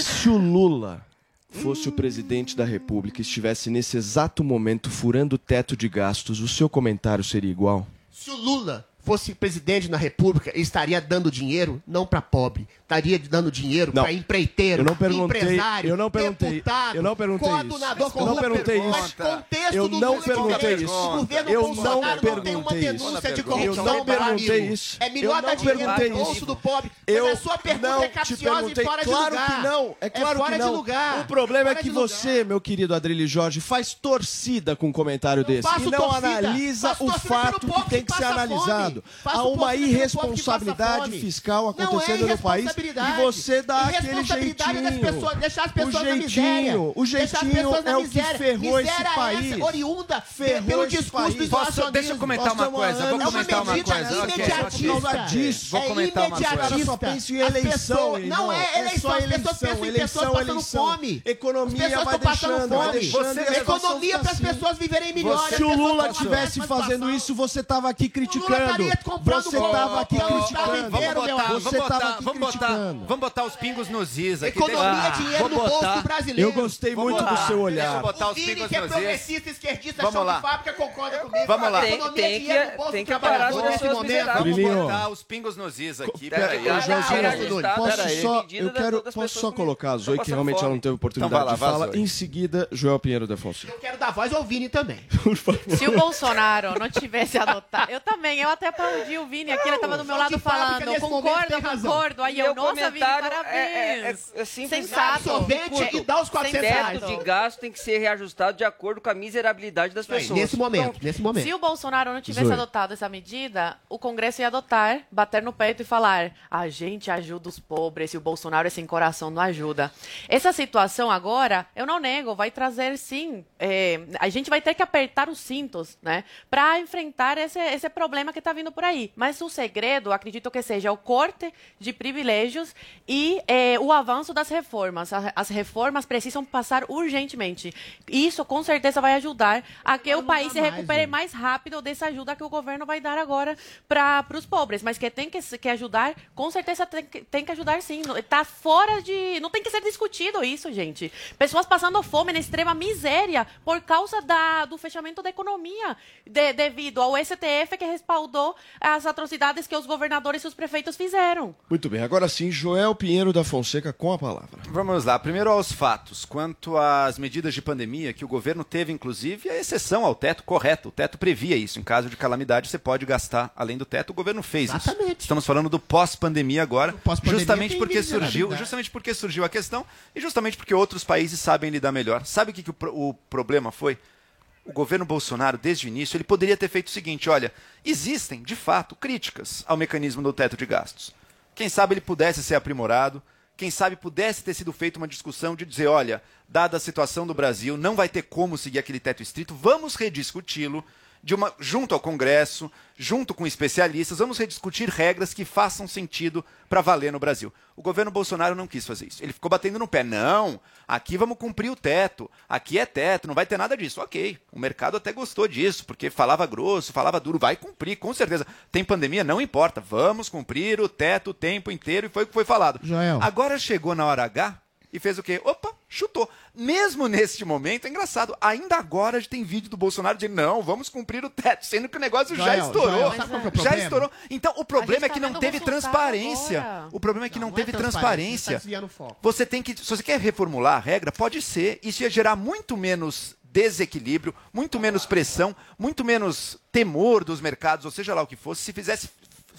se o Lula fosse o presidente da República e estivesse nesse exato momento furando o teto de gastos, o seu comentário seria igual? Se o Lula fosse presidente da República, estaria dando dinheiro não para pobre, estaria dando dinheiro para empreiteiro, Eu não perguntei- empresário, eu não perguntei- deputado, eu não perguntei coadunador isso. Eu não perguntei Mas isso. contexto Eu do não Lula perguntei isso. O governo Eu Bolsonaro não não tem uma perguntei denúncia isso. de corrupção Eu não perguntei isso. É melhor Eu dar dinheiro perguntei no bolso do pobre. Eu mas a sua pergunta não é capciosa perguntei. e fora de claro lugar. que não. É claro fora que não. de lugar. O problema é que de lugar. você, meu querido Adrilho Jorge, faz torcida com um comentário desse faço e não torcida. analisa Faço o fato que tem que ser analisado. Há uma irresponsabilidade fiscal Não acontecendo é no país e irresponsabilidade. você dá aquele Irresponsabilidade das jeitinho. pessoas, deixar as pessoas o na jeitinho, miséria. o jeitinho na é o que miséria. ferrou esse país. Essa, oriunda Ferrou pelo discurso país. do Posso- isolacionismo. deixa eu comentar uma coisa, há vou anos comentar uma medida coisa. Imediatista. Disso. Vou É comentar uma coisa. Cara, só pensa em eleição. Não é eleição, as pessoas pensam em eleição, pessoas passando eleição. fome. Economia As pessoas vai estão passando deixando, e economia para as assim. pessoas viverem melhor. Se o Lula passam tivesse mais fazendo isso, você tava aqui criticando. estaria comprando Você tava aqui criticando. Você tava aqui botar, vamos botar os pingos nos is aqui. Economia Deixa- é dinheiro no bolso botar- do brasileiro. Eu gostei Vamos muito lá. do seu Deixa eu olhar. botar O os Vini, pingos que é progressista, esquerdista, Vamos chão lá. de fábrica, concorda comigo. Vamos lá. Tem- economia tem é dinheiro que- no bolso tem que trabalhador parar nesse com momento. Vamos botar os pingos nos is aqui. Pera, Peraí. Posso só, eu quero, posso só colocar a Zoe, que realmente ela não teve oportunidade Então de vai, fala. Zoe. Em seguida, Joel Pinheiro da Fonseca. Eu quero dar voz ao Vini também. Se o Bolsonaro não tivesse adotado. Eu também, eu até aplaudi o Vini aqui, ele tava do meu lado de falando. nesse Concordo, concordo. Aí E eu, o nossa, Vini, comentário parabéns. é- é- é simples. Sensato. Absorvente e dá os 400 Teto reais. de gasto tem que ser reajustado de acordo com a miserabilidade das Aí, pessoas. Nesse momento, Pronto. nesse momento. Se o Bolsonaro não tivesse adotado essa medida, o Congresso ia adotar, bater no peito e falar: a gente ajuda os pobres e o Bolsonaro é sem coração, não ajuda. Essa situação agora, eu não nego, vai trazer sim. é, a gente vai ter que apertar os cintos, né? Para enfrentar esse, esse problema que está vindo por aí. Mas o segredo, acredito que seja o corte de privilégios e é, o avanço das reformas. As reformas precisam passar urgentemente. Isso com certeza vai ajudar a que o país se recupere né? mais rápido dessa ajuda que o governo vai dar agora para os pobres. Mas que tem que, que ajudar, com certeza tem que, tem que ajudar sim. Está fora de. Não tem que ser discutido isso, gente. Pessoas passando fome na extrema miséria por causa da, do fechamento da economia, de- devido ao STF que respaldou as atrocidades que os governadores e os prefeitos fizeram. Muito bem, agora sim, Joel Pinheiro da Fonseca com a palavra. Vamos lá, primeiro aos fatos. Quanto às medidas de pandemia, que o governo teve, inclusive, a exceção ao teto, correto. O teto previa isso. Em caso de calamidade, você pode gastar além do teto. O governo fez isso. Exatamente. Estamos falando do pós-pandemia agora. pós-pandemia Justamente porque surgiu, miserabilidade. justamente porque surgiu a questão e justamente porque outros países sabem lidar melhor. Sabe o que, que o, o problema foi? O governo Bolsonaro, desde o início, ele poderia ter feito o seguinte: olha, existem, de fato, críticas ao mecanismo do teto de gastos. Quem sabe ele pudesse ser aprimorado, quem sabe pudesse ter sido feita uma discussão de dizer, olha, dada a situação do Brasil, não vai ter como seguir aquele teto estrito, vamos rediscuti-lo uma junto ao Congresso, junto com especialistas, vamos rediscutir regras que façam sentido para valer no Brasil. O governo Bolsonaro não quis fazer isso. Ele ficou batendo no pé. Não, aqui vamos cumprir o teto. Aqui é teto, não vai ter nada disso. Ok, o mercado até gostou disso, porque falava grosso, falava duro, vai cumprir, com certeza. Tem pandemia, não importa. Vamos cumprir o teto o tempo inteiro e foi o que foi falado. Joel. Agora chegou na hora H e fez o quê? Opa, chutou. Mesmo (laughs) neste momento, é engraçado, ainda agora a gente tem vídeo do Bolsonaro dizendo, não, vamos cumprir o teto, sendo que o negócio já Joel, estourou. Joel, sabe qual que é já estourou. Então, o problema é tá que não vendo o teve transparência. agora. O problema é que não, Não é teve transparência, transparência. tá foco. Você tem que, se você quer reformular a regra, pode ser. Isso ia gerar muito menos desequilíbrio, muito menos pressão, muito menos temor dos mercados, ou seja lá o que fosse, se fizesse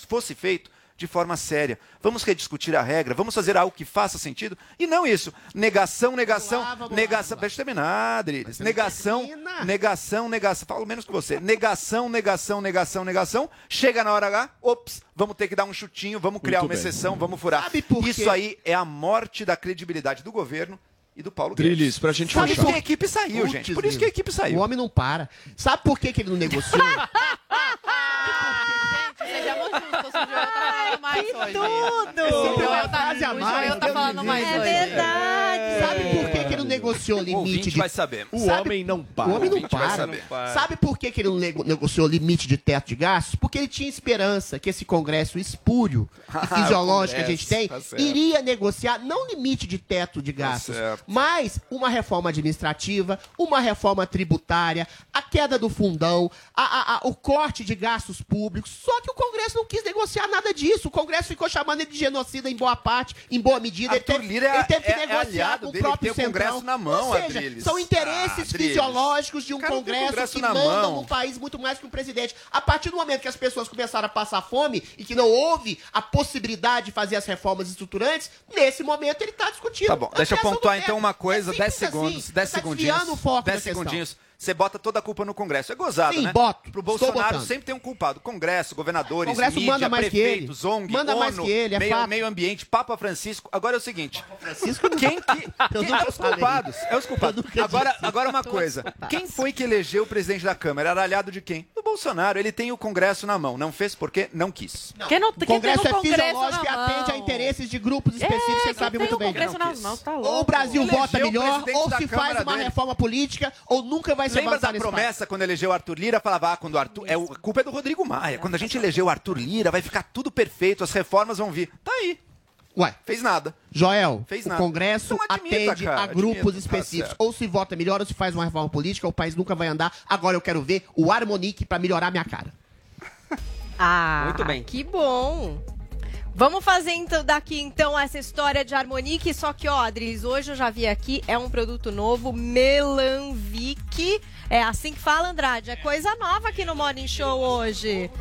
fosse feito de forma séria. Vamos rediscutir a regra, vamos fazer algo que faça sentido e não isso. Negação, negação, negação. Deixa eu terminar, Adriles. Negação, negação, negação. Falo menos que você. Negação, negação, negação, negação. Chega na hora H, ops, vamos ter que dar um chutinho, vamos criar Muito uma bem. exceção, vamos furar. por Isso quê? aí é a morte da credibilidade do governo e do Paulo Guedes. Drilis, pra gente Por fechar. isso que a equipe saiu, Putz, gente. Por isso que a equipe saiu. O homem não para. Sabe por que, que ele não negociou? (laughs) Sejamos justos, o Joel tá falando mais hoje. tudo! O Joel tá, Frase a o mais, Joel tá falando mais hoje. É verdade. Sabe por que, que ele não negociou o limite ouvinte de vai saber. O Sabe- homem não para. O homem não vai para. saber. Sabe por que, que ele não nego- negociou o limite de teto de gastos? Porque ele tinha esperança que esse Congresso espúrio (laughs) e fisiológico que a gente tem tá iria negociar não limite de teto de gastos, certo. mas uma reforma administrativa, uma reforma tributária, a queda do fundão, a- a- a- o corte de gastos públicos. Só que o Congresso não quis negociar nada disso. O Congresso ficou chamando ele de genocida em boa parte, em boa medida. Ele Arthur teve, Lira é- ele teve que é- é negociar aliado com o próprio ele tem o Congresso Centrão. Na mão, Ou seja, Adriles. são Ah, interesses Adriles. fisiológicos de um cara Congresso Congresso que na mandam mão. num país muito mais que um presidente. A partir do momento que as pessoas começaram a passar fome e que não houve a possibilidade de fazer as reformas estruturantes, nesse momento ele está discutindo. Tá bom, deixa eu pontuar então uma coisa, É 10 simples segundos, assim. 10 Você tá segundinhos. desviando o foco 10 da questão. Você bota toda a culpa no Congresso. É gozado, Sim, né? boto. Pro Bolsonaro sempre tem um culpado. Congresso, governadores, Congresso mídia, manda mais que prefeitos, ele. ONG, Manda ONU, mais que ele, é meio, fato. meio ambiente, Papa Francisco. Agora é o seguinte. Francisco não- Quem que... Eu quem- é os culpados. É os culpados. Agora, agora uma coisa. Quem foi que elegeu o presidente da Câmara? Era aliado de quem? Do Bolsonaro. Ele tem o Congresso na mão. Não fez porque não quis. Quem não, O quem tem Congresso o é Congresso fisiológico e atende a interesses de grupos específicos, É, você sabe tem muito o bem. Não tá Ou o Brasil vota melhor, ou se faz uma reforma política, ou nunca vai se Lembra avançar da nesse país. promessa quando elegeu o Arthur Lira? Falava, ah, quando o Arthur. É, o- a culpa é do Rodrigo Maia. Quando a gente elegeu o Arthur Lira, vai ficar tudo perfeito, as reformas vão vir. Tá aí. Ué, Fez nada. Joel, Fez o nada. Congresso Então admita, atende cara, a grupos admita, tá específicos. certo. ou se vota melhor, ou se faz uma reforma política, o país nunca vai andar. Agora eu quero ver o Harmonique pra melhorar minha cara. Ah, Muito bem. Que bom. Vamos fazer então, daqui então essa história de Harmonique, só que ó, Adriles, hoje eu já vi aqui, é um produto novo, Melanvic. É assim que fala, Andrade. É coisa nova aqui no Morning Show hoje.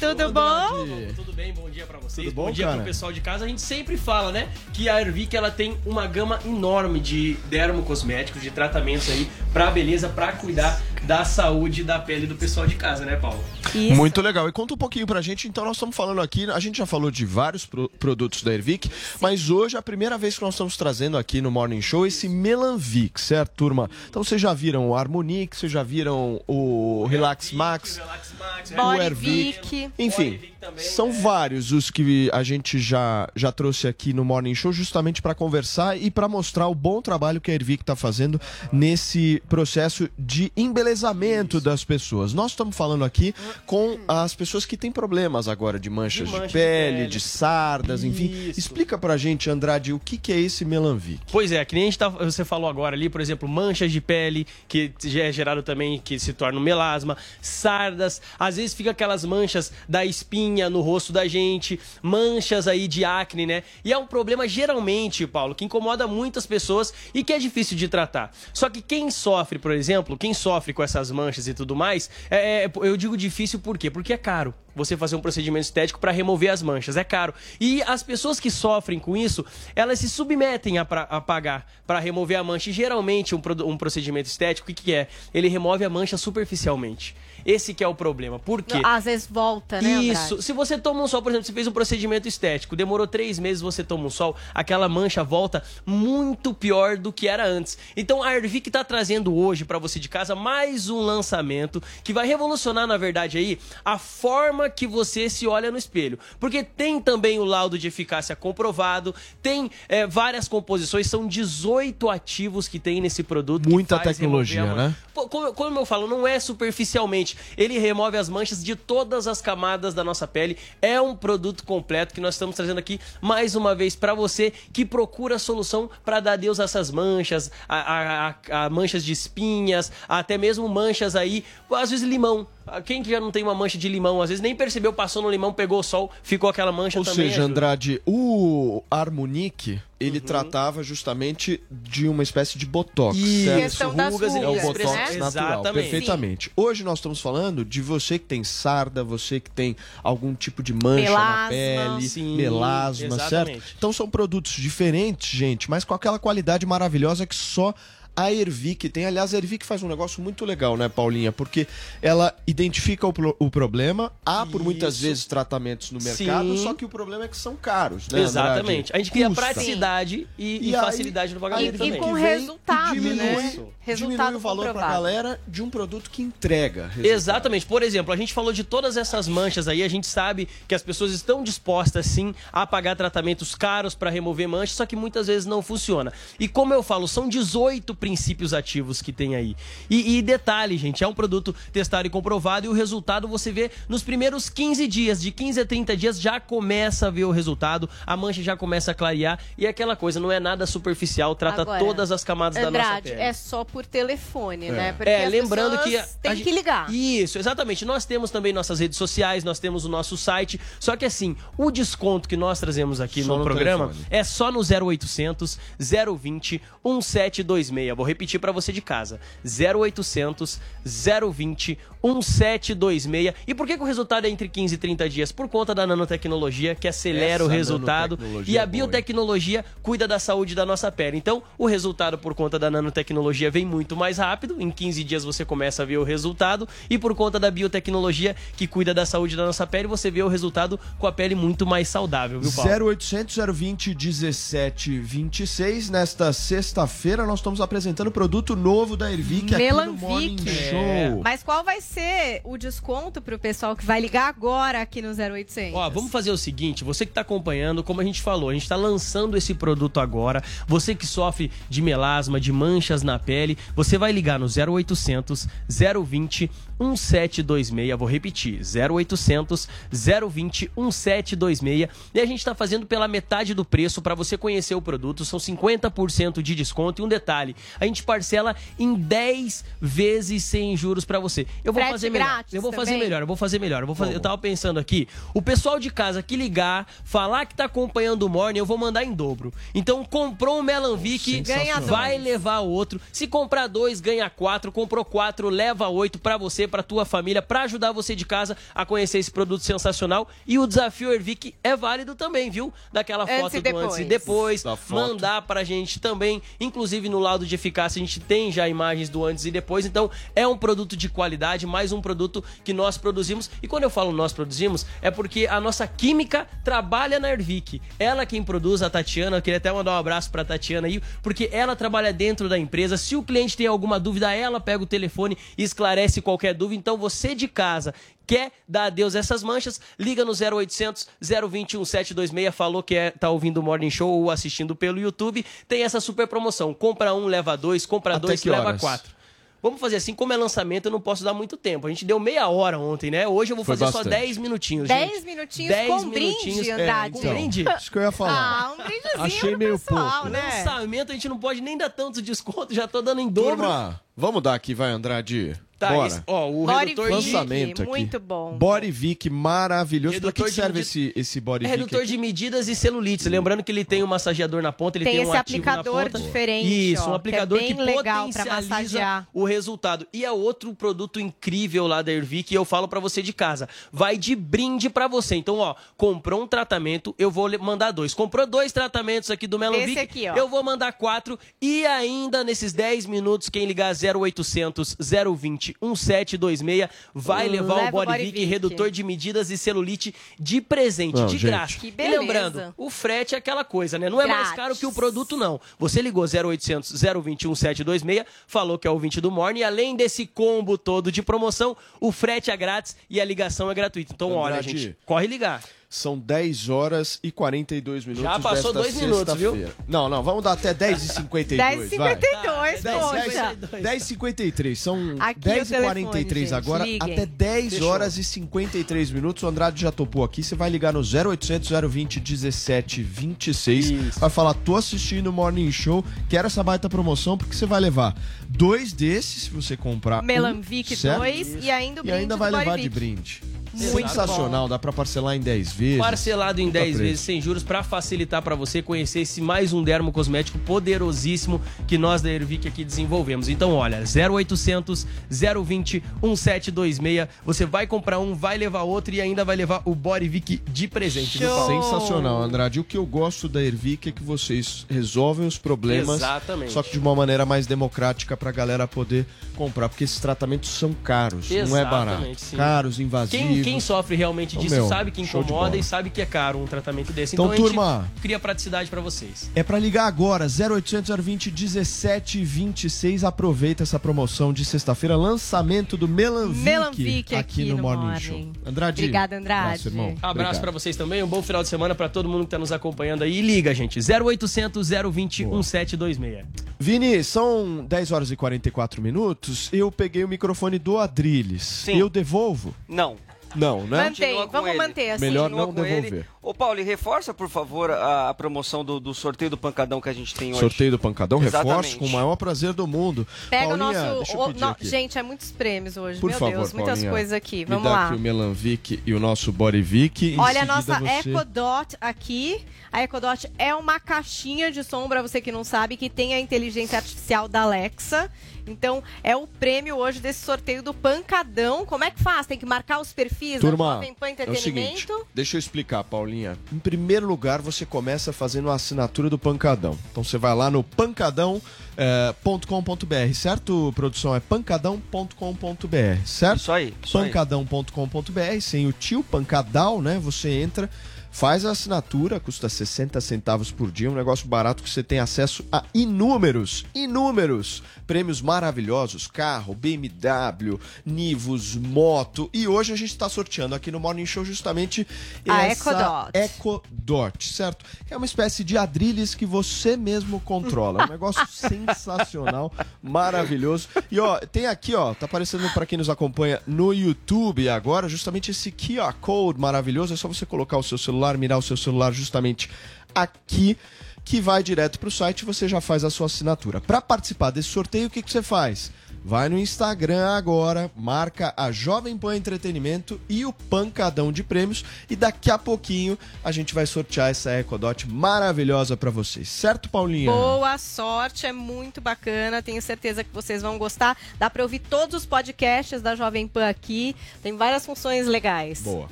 Tudo bom? Tudo bem? Bom dia pra vocês. Tudo bom, dia cara? pro pessoal de casa. A gente sempre fala, né, que a Airvic ela tem uma gama enorme de dermocosméticos, de tratamentos aí pra beleza, pra cuidar da saúde da pele do pessoal de casa, né, Paulo? Isso. Muito legal. E conta um pouquinho pra gente. Então, nós estamos falando aqui, a gente já falou de vários pro- produtos da Ervic, mas hoje é a primeira vez que nós estamos trazendo aqui no Morning Show esse Melanvic, certo, turma? Então, vocês já viram o Harmonique, vocês já viram o Relax Max, Relax Max, o Airvic. Vic. Enfim, são vários os que a gente já, já trouxe aqui no Morning Show, justamente para conversar e para mostrar o bom trabalho que a Ervic está fazendo nesse processo de embelezamento das pessoas. Nós estamos falando aqui com as pessoas que têm problemas agora de manchas de, mancha de pele, pele. de sardas, enfim. Isso. Explica pra gente, Andrade, o que, que é esse Melanvic. Pois é, que nem a gente tá, você falou agora ali, por exemplo, manchas de pele, que já é gerado também, que se torna um melasma, sardas, às vezes fica aquelas manchas da espinha no rosto da gente, manchas aí de acne, né? E é um problema geralmente, Paulo, que incomoda muitas pessoas e que é difícil de tratar. Só que quem sofre, por exemplo, quem sofre com essas manchas e tudo mais, é, é- eu digo difícil por quê? Porque é caro você fazer um procedimento estético para remover as manchas, é caro. E as pessoas que sofrem com isso, elas se submetem a, pra- a pagar para remover a mancha. E geralmente um, um procedimento estético, o que, que é? Ele remove a mancha superficialmente. Esse que é o problema. Por quê? Às vezes volta, né, Isso. Andrade? Se você toma um sol, por exemplo, você fez um procedimento estético, demorou três meses, você toma um sol, aquela mancha volta muito pior do que era antes. Então a Arvic está trazendo hoje para você de casa mais um lançamento que vai revolucionar, na verdade, aí a forma que você se olha no espelho. Porque tem também o laudo de eficácia comprovado, tem é, várias composições, são 18 ativos que tem nesse produto. que Muita faz tecnologia, né? Pô, Como, como eu falo, não é superficialmente. Ele remove as manchas de todas as camadas da nossa pele. É um produto completo que nós estamos trazendo aqui mais uma vez para você que procura solução para dar adeus a essas manchas, a, a- a- a manchas de espinhas, até mesmo manchas aí, às vezes limão. Quem que já não tem uma mancha de limão? Às vezes nem percebeu, passou no limão, pegou o sol, ficou aquela mancha Ou também. seja, ajuda. Andrade, o Harmonique, ele Uhum. tratava justamente de uma espécie de botox. Isso, certo? Questão das rugas e é o rugas, botox né? natural, Exatamente. perfeitamente. Hoje nós estamos falando de você que tem sarda, você que tem algum tipo de mancha Melasma. na pele, Sim, melasma, exatamente. certo? Então são produtos diferentes, gente, mas com aquela qualidade maravilhosa que só a Ervic tem. Aliás, a Ervic faz um negócio muito legal, né, Paulinha? Porque ela identifica o, pro- o problema. Há, por muitas Isso. vezes, tratamentos no mercado, Sim. só que o problema é que são caros, né? Exatamente. A gente cria Custa. praticidade e, e E aí- facilidade no E, pagamento e também. com vem resultado, e diminui, né? diminui Resultado o valor pra comprovado. galera de um produto que entrega. resultado. Exatamente. Por exemplo, a gente falou de todas essas manchas aí, a gente sabe que as pessoas estão dispostas sim a pagar tratamentos caros para remover manchas, só que muitas vezes não funciona. E como eu falo, são 18 princípios ativos que tem aí. E, e detalhe, gente, é um produto testado e comprovado e o resultado você vê nos primeiros 15 dias, de 15 a 30 dias já começa a ver o resultado, a mancha já começa a clarear e é aquela coisa, não é nada superficial, trata Agora, todas as camadas da nossa Andrade, pele. é só por telefone, né? Porque É, as lembrando que a tem gente- que ligar. Isso, exatamente. Nós temos também nossas redes sociais, nós temos o nosso site. Só que assim, o desconto que nós trazemos aqui Só no, no programa telefone. é só no 0800 020 1726. Vou repetir pra você de casa. 0800 020 1726. E por que, que o resultado é entre 15 e 30 dias? Por conta da nanotecnologia que acelera Essa o resultado e a é biotecnologia cuida da saúde da nossa pele. Então, o resultado por conta da nanotecnologia vem muito mais rápido. Em 15 dias você começa a ver o resultado. E por conta da biotecnologia que cuida da saúde da nossa pele, você vê o resultado com a pele muito mais saudável, viu, Paulo? 0800 020 1726. Nesta sexta-feira, nós estamos apresentando o produto novo da Ervic aqui no Morning Melanvic. Show. Mas qual vai ser o desconto pro pessoal que vai ligar agora aqui no 0800? Ó, vamos fazer o seguinte, você que tá acompanhando, como a gente falou, a gente tá lançando esse produto agora. Você que sofre de melasma, de manchas na pele, você vai ligar no 0800 020 1726. Vou repetir, 0800 020 1726. E a gente tá fazendo pela metade do preço para você conhecer o produto, são 50% de desconto e um detalhe, a gente parcela em 10 vezes sem juros para você. Eu vou Frete fazer melhor. Eu vou fazer também? melhor, eu vou fazer melhor. Eu, vou fazer, eu tava pensando aqui, o pessoal de casa que ligar, falar que tá acompanhando o Morning, eu vou mandar em dobro. Então, comprou um Melanvic, Ganha vai levar outro. Se comprar dois, ganha quatro. Comprou quatro, leva oito pra você, pra tua família, pra ajudar você de casa a conhecer esse produto sensacional. E o desafio Ervic é válido também, viu? Daquela Antes foto e do antes e depois. depois. Mandar pra gente também. Inclusive no laudo de eficácia a gente tem já imagens do antes e depois. Então é um produto de qualidade, mais um produto que nós produzimos. E quando eu falo nós produzimos, é porque a nossa química trabalha na Ervic. Ela quem produz, a Tatiana. Eu queria até mandar um abraço pra Tatiana aí, porque ela trabalha dentro da empresa. Se o cliente tem alguma dúvida, ela pega o telefone e esclarece qualquer dúvida. Então você de casa quer dar adeus a essas manchas, liga no 0800 020 1726, falou que é, tá ouvindo o Morning Show ou assistindo pelo YouTube, tem essa super promoção, compra um, leva dois, compra Até dois, que leva horas? quatro. Vamos fazer assim, como é lançamento, eu não posso dar muito tempo. A gente deu meia hora ontem, né? Hoje eu vou Foi fazer só bastante. 10 minutinhos, 10 gente. minutinhos 10 com brinde, minutinhos. É, Andrade. com brinde? Isso que eu ia falar. Ah, um brindezinho Achei pro meio pessoal, pouco. né? Lançamento a gente não pode nem dar tanto desconto, já tô dando em dobro. Turma, vamos dar aqui, vai, Andrade. Tá, Bora. esse- ó, o Body redutor Vic, de... Lançamento aqui. muito bom. Body Vic maravilhoso. Pra que, Redutor que de serve esse, esse Body É Vic? redutor de medidas e celulite. Lembrando que ele tem um massageador na ponta, ele Tem tem, um esse ativo aplicador na ponta. diferente, Isso, ó, um aplicador que é que, bem legal pra potencializa massagear. o resultado. E é outro produto incrível lá da Ervic e eu falo pra você de casa. Vai de brinde pra você. Então, ó, comprou um tratamento, eu vou mandar dois. Comprou dois tratamentos aqui do Melanvic, Esse aqui, ó. eu vou mandar quatro. E ainda nesses 10 minutos, quem ligar 0800 020 1726 vai levar Leva o Body Body Vic Vic. redutor de medidas e celulite de presente, Não, de gente. graça. Que e beleza. lembrando, o frete é aquela coisa, né? Não é mais Grátis. caro que o produto, não. Você ligou 0800 021 726, falou que é o 20 do Morning. E além desse combo todo de promoção, o frete é grátis e a ligação é gratuita. Então, olha, Andrade. gente, corre ligar. São 10 horas e 42 minutos. Já passou desta dois minutos, viu? Não, não, vamos dar até 10 e 52 10 e vai. 52, poxa. 10 e 53, são Aqui 10 o e telefone, 43 gente, agora, liguem. até 10 Fechou. horas e 53 minutos. O Andrade já topou aqui. Você vai ligar no 0800 020 17 26. Isso. Vai falar, tô assistindo o Morning Show, quero essa baita promoção, porque você vai levar dois desses se você comprar. um, Melanvic certo? 2 e ainda o E brinde ainda do vai levar Vic. de brinde. Sensacional, dá pra parcelar em 10 vezes. Parcelado em Puta 10 preço. vezes sem juros pra facilitar pra você conhecer esse mais um dermocosmético poderosíssimo que nós da Ervic aqui desenvolvemos. Então, olha, 0800 020 1726. Você vai comprar um, vai levar outro e ainda vai levar o Bodyvic de presente. Sensacional, Andrade. O que eu gosto da Ervic é que vocês resolvem os problemas, Exatamente. só que de uma maneira mais democrática pra galera poder comprar, porque esses tratamentos são caros, não é barato. Exatamente, sim. Caros, invasivos. Quem, quem sofre realmente disso meu, sabe que incomoda e sabe que é caro um tratamento desse. Então, Então, a gente turma, cria praticidade pra vocês. É pra ligar agora, 0800 020 1726. Aproveita essa promoção de sexta-feira, lançamento do Melanvic, Melanvic aqui, no, Morning, Show. Andrade. Obrigada, Andrade. Abraço, irmão. Abraço pra vocês também, um bom final de semana pra todo mundo que tá nos acompanhando aí. E liga, gente, 0800 020 1726. Vini, são 10 horas e 44 minutos. Eu peguei o microfone do Adrilles. Sim. Eu devolvo? Não. Não, né? Mantém, Continua com vamos ele. manter assim. Melhor Continua não com ele. devolver. Ô, Paulo, e reforça, por favor, a, a promoção do, do sorteio do pancadão que a gente tem hoje. Sorteio do Pancadão, reforço com o maior prazer do mundo. Pega Paulinha, o nosso. o- no-. Gente, é muitos prêmios hoje. Por Meu favor, Deus, muitas Paulinha, coisas aqui. Me Vamos dá lá. aqui o Melanvic e o nosso Bodyvic. Em Olha a nossa você- EcoDot aqui. A EcoDot é uma caixinha de som, pra você que não sabe, que tem a inteligência artificial da Alexa. Então, é o prêmio hoje desse sorteio do Pancadão. Como é que faz? Tem que marcar os perfis da Turma, Jovem Pan é o seguinte, Entretenimento? deixa eu explicar, Paulinha. Em primeiro lugar, você começa fazendo a assinatura do Pancadão. Então você vai lá no pancadão.com.br, certo, produção? É pancadão.com.br, certo? Isso aí, pancadão.com.br, sem o tio Pancadal, né? Você entra, faz a assinatura, custa 60 centavos por dia, um negócio barato que você tem acesso a inúmeros, inúmeros prêmios maravilhosos, carro, BMW, Nivus, moto, e hoje a gente está sorteando aqui no Morning Show justamente A essa EcoDot. EcoDot, certo? É uma espécie de adrilles que você mesmo controla, é um negócio (laughs) sensacional, maravilhoso. E ó, tem aqui, ó, tá aparecendo para quem nos acompanha no YouTube agora, justamente esse QR Code maravilhoso, é só você colocar o seu celular, mirar o seu celular justamente aqui que vai direto para o site e você já faz a sua assinatura. Para participar desse sorteio, o que, que você faz? Vai no Instagram agora, marca a Jovem Pan Entretenimento e o Pancadão de Prêmios e daqui a pouquinho a gente vai sortear essa EcoDot maravilhosa para vocês. Certo, Paulinha? Boa sorte, é muito bacana. Tenho certeza que vocês vão gostar. Dá pra ouvir todos os podcasts da Jovem Pan aqui. Tem várias funções legais. Boa.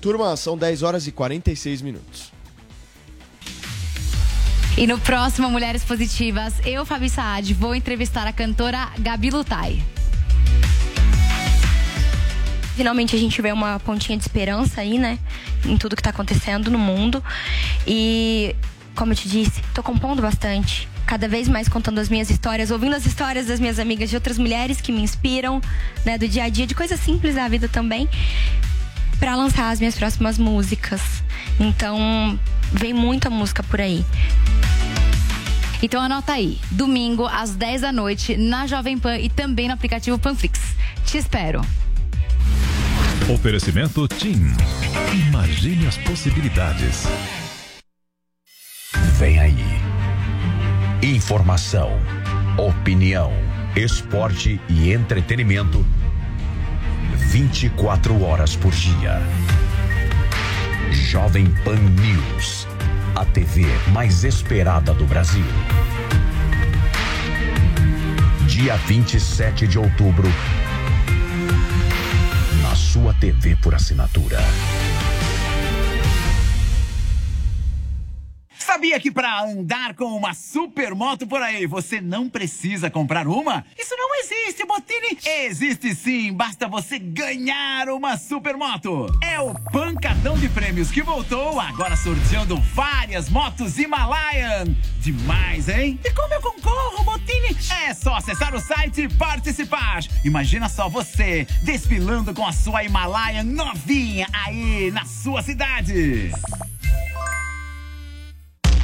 Turma, são 10 horas e 46 minutos. E no próximo Mulheres Positivas, eu, Fabi Saad, vou entrevistar a cantora Gabi Lutai. Finalmente a gente vê uma pontinha de esperança aí, né? Em tudo que tá acontecendo no mundo. E, como eu te disse, tô compondo bastante. Cada vez mais contando as minhas histórias, ouvindo as histórias das minhas amigas de outras mulheres que me inspiram, né? Do dia a dia, de coisas simples da vida também. Pra lançar as minhas próximas músicas. Então, vem muita música por aí. Então anota aí, domingo às 10 da noite na Jovem Pan e também no aplicativo Panflix. Te espero. Oferecimento TIM. Imagine as possibilidades. Vem aí. Informação, opinião, esporte e entretenimento. 24 horas por dia. Jovem Pan News. A TV mais esperada do Brasil. Dia 27 de outubro. Na sua TV por assinatura. Sabia que para andar com uma supermoto por aí você não precisa comprar uma? Isso não existe, Botini! Existe sim, basta você ganhar uma supermoto. É o Pancadão de Prêmios que voltou, agora sorteando várias motos Himalayan. Demais, hein? E como eu concorro, Botini? É só acessar o site e participar. Imagina só você desfilando com a sua Himalayan novinha aí na sua cidade.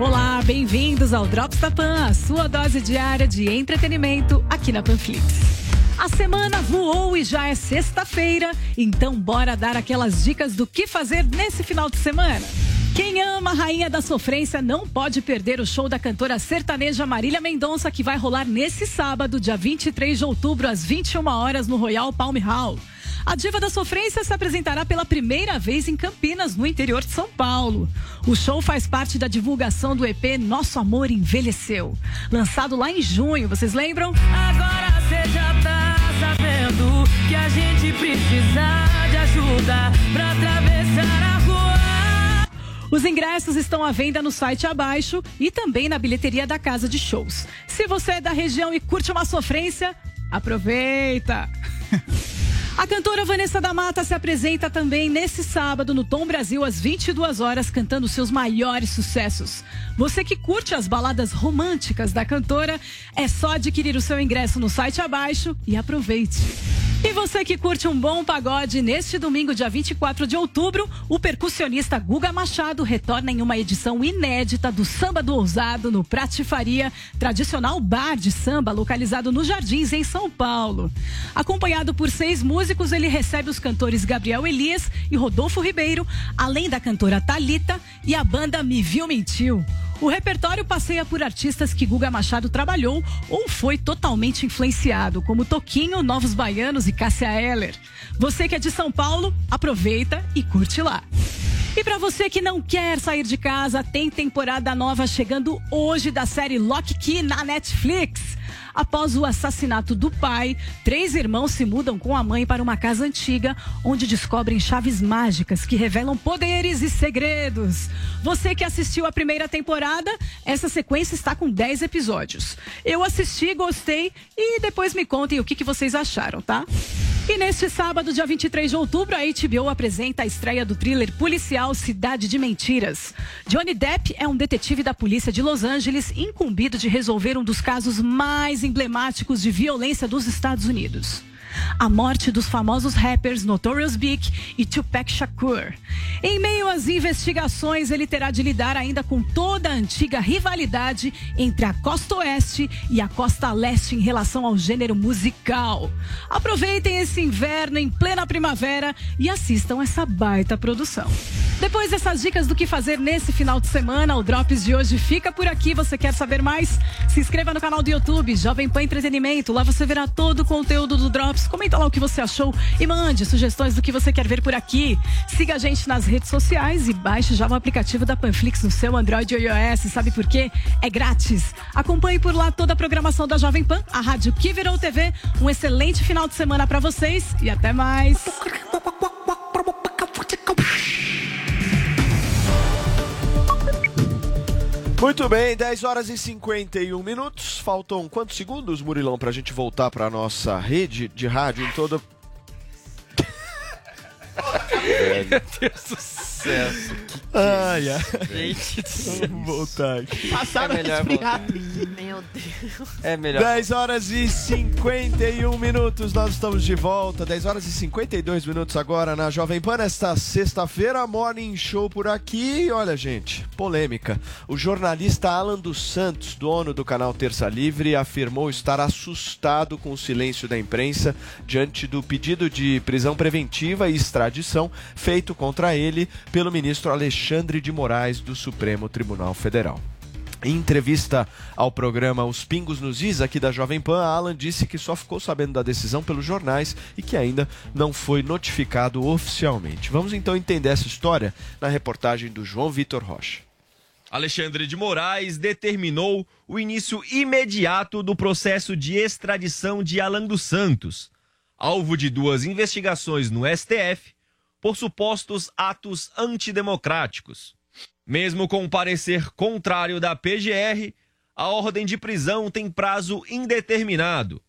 Olá, bem-vindos ao Drops da Pan, a sua dose diária de entretenimento aqui na Panflix. A semana voou e já é sexta-feira, então bora dar aquelas dicas do que fazer nesse final de semana. Quem ama a Rainha da Sofrência não pode perder o show da cantora sertaneja Marília Mendonça, que vai rolar nesse sábado, dia 23 de outubro, às 21 horas, no Royal Palm Hall. A Diva da Sofrência se apresentará pela primeira vez em Campinas, no interior de São Paulo. O show faz parte da divulgação do EP Nosso Amor Envelheceu, lançado lá em junho, vocês lembram? Agora você já tá sabendo que a gente precisa de ajuda pra atravessar a rua. Os ingressos estão à venda no site abaixo e também na bilheteria da casa de shows. Se você é da região e curte uma sofrência, aproveita! (laughs) A cantora Vanessa da Mata se apresenta também nesse sábado no Tom Brasil às 22 horas cantando seus maiores sucessos. Você que curte as baladas românticas da cantora, é só adquirir o seu ingresso no site abaixo e aproveite. E você que curte um bom pagode, neste domingo, dia 24 de outubro, o percussionista Guga Machado retorna em uma edição inédita do Samba do Ousado no Pratifaria, tradicional bar de samba localizado nos Jardins, em São Paulo. Acompanhado por seis músicos, ele recebe os cantores Gabriel Elias e Rodolfo Ribeiro, além da cantora Talita e a banda Me Viu Mentiu. O repertório passeia por artistas que Guga Machado trabalhou ou foi totalmente influenciado, como Toquinho, Novos Baianos e Cássia Eller. Você que é de São Paulo, aproveita e curte lá. E para você que não quer sair de casa, tem temporada nova chegando hoje da série Lock Key na Netflix. Após o assassinato do pai, três irmãos se mudam com a mãe para uma casa antiga, onde descobrem chaves mágicas que revelam poderes e segredos. Você que assistiu a primeira temporada, essa sequência está com 10 episódios. Eu assisti, gostei e depois me contem o que, que vocês acharam, tá? E neste sábado, dia 23 de outubro, a HBO apresenta a estreia do thriller policial Cidade de Mentiras. Johnny Depp é um detetive da polícia de Los Angeles incumbido de resolver um dos casos mais emblemáticos de violência dos Estados Unidos. A morte dos famosos rappers Notorious Big e Tupac Shakur. Em meio às investigações, ele terá de lidar ainda com toda a antiga rivalidade entre a costa oeste e a costa leste em relação ao gênero musical. Aproveitem esse inverno em plena primavera e assistam essa baita produção. Depois dessas dicas do que fazer nesse final de semana, o Drops de hoje fica por aqui. Você quer saber mais? Se inscreva no canal do YouTube Jovem Pan Entretenimento. Lá você verá todo o conteúdo do Drops. Comenta lá o que você achou e mande sugestões do que você quer ver por aqui. Siga a gente nas redes sociais e baixe já o aplicativo da Panflix no seu Android ou iOS. Sabe por quê? É grátis. Acompanhe por lá toda a programação da Jovem Pan, a rádio que virou TV. Um excelente final de semana para vocês e até mais. Muito bem, 10 horas e 51 minutos. Faltam quantos segundos, Murilão, pra gente voltar pra nossa rede de rádio em toda. Meu Deus do céu. Ai, ai. Gente do céu. Vamos voltar aqui. Passaram É melhor resfriado. Meu Deus. É melhor. 10 horas e 51 minutos, nós estamos de volta. 10 horas e 52 minutos agora na Jovem Pan, nesta sexta-feira, Morning Show por aqui. Olha, gente, polêmica. O jornalista Alan dos Santos, dono do canal Terça Livre, afirmou estar assustado com o silêncio da imprensa diante do pedido de prisão preventiva e extradição feito contra ele pelo ministro Alexandre de Moraes do Supremo Tribunal Federal. Em entrevista ao programa Os Pingos nos Is, aqui da Jovem Pan, Alan disse que só ficou sabendo da decisão pelos jornais e que ainda não foi notificado oficialmente. Vamos então entender essa história na reportagem do João Vitor Rocha. Alexandre de Moraes determinou o início imediato do processo de extradição de Alan dos Santos, alvo de duas investigações no STF por supostos atos antidemocráticos. Mesmo com o parecer contrário da PGR, a ordem de prisão tem prazo indeterminado.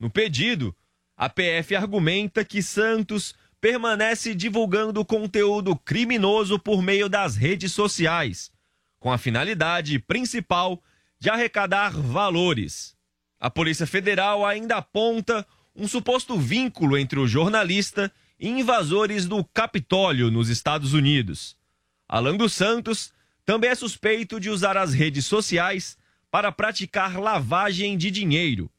No pedido, a PF argumenta que Santos permanece divulgando conteúdo criminoso por meio das redes sociais, com a finalidade principal de arrecadar valores. A Polícia Federal ainda aponta um suposto vínculo entre o jornalista invasores do Capitólio nos Estados Unidos. Alan dos Santos também é suspeito de usar as redes sociais para praticar lavagem de dinheiro.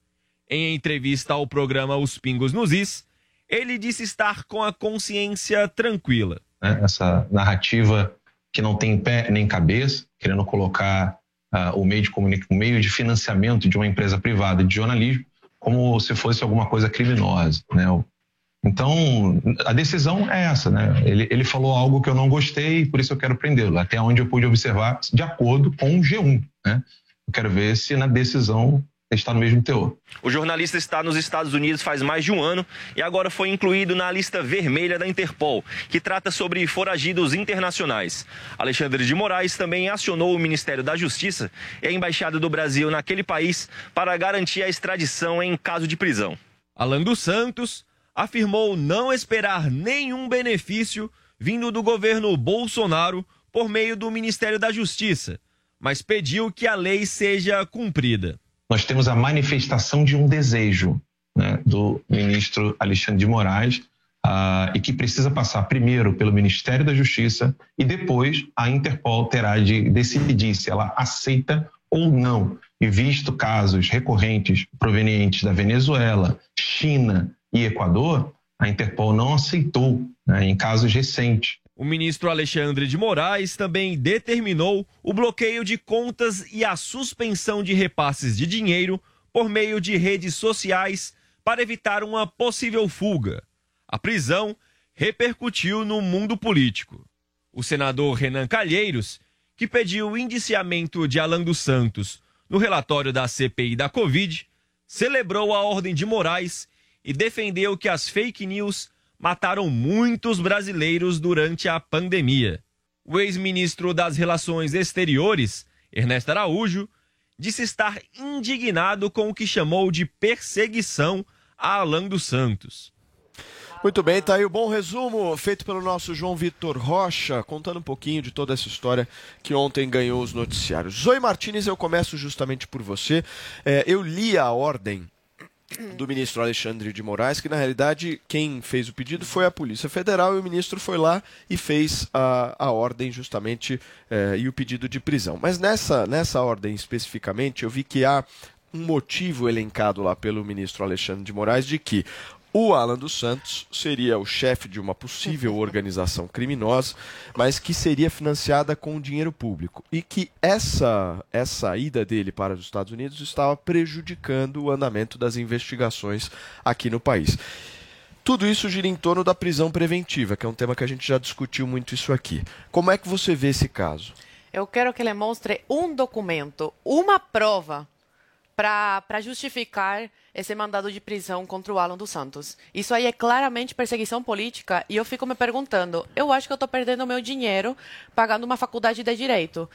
Em entrevista ao programa Os Pingos nos Is, ele disse estar com a consciência tranquila. né, essa narrativa que não tem pé nem cabeça, querendo colocar ah, o meio de o meio de financiamento de uma empresa privada de jornalismo como se fosse alguma coisa criminosa, né? Então, a decisão é essa, né? Ele, ele falou algo que eu não gostei e por isso eu quero prendê-lo, até onde eu pude observar, de acordo com o G1, né? Eu quero ver se na decisão está no mesmo teor. O jornalista está nos Estados Unidos faz mais de um ano e agora foi incluído na lista vermelha da Interpol, que trata sobre foragidos internacionais. Alexandre de Moraes também acionou o Ministério da Justiça e a Embaixada do Brasil naquele país para garantir a extradição em caso de prisão. Alan dos Santos afirmou não esperar nenhum benefício vindo do governo Bolsonaro por meio do Ministério da Justiça, mas pediu que a lei seja cumprida. nós temos a manifestação de um desejo né, do ministro Alexandre de Moraes ah, e que precisa passar primeiro pelo Ministério da Justiça e depois a Interpol terá de decidir se ela aceita ou não. E visto casos recorrentes provenientes da Venezuela, China e Equador, a Interpol não aceitou né, em casos recentes. O ministro Alexandre de Moraes também determinou o bloqueio de contas e a suspensão de repasses de dinheiro por meio de redes sociais para evitar uma possível fuga. A prisão repercutiu no mundo político. O senador Renan Calheiros, que pediu o indiciamento de Alan dos Santos no relatório da CPI da Covid, celebrou a ordem de Moraes e defendeu que as fake news mataram muitos brasileiros durante a pandemia. O ex-ministro das Relações Exteriores, Ernesto Araújo, disse estar indignado com o que chamou de perseguição a Alan dos Santos. Muito bem, tá aí o bom resumo feito pelo nosso João Vitor Rocha, contando um pouquinho de toda essa história que ontem ganhou os noticiários. Zoe Martinez, eu começo justamente por você. É, eu li a ordem do ministro Alexandre de Moraes, que na realidade quem fez o pedido foi a Polícia Federal e o ministro foi lá e fez a, a ordem justamente eh, e o pedido de prisão. Mas nessa, nessa ordem especificamente, eu vi que há um motivo elencado lá pelo ministro Alexandre de Moraes de que o Alan dos Santos seria o chefe de uma possível organização criminosa, mas que seria financiada com dinheiro público. E que essa, essa ida dele para os Estados Unidos estava prejudicando o andamento das investigações aqui no país. Tudo isso gira em torno da prisão preventiva, que é um tema que a gente já discutiu muito isso aqui. Como é que você vê esse caso? Eu quero que ele mostre um documento, uma prova para justificar esse mandado de prisão contra o Alan dos Santos. Isso aí é claramente perseguição política e eu fico me perguntando, eu acho que eu estou perdendo meu dinheiro pagando uma faculdade de direito.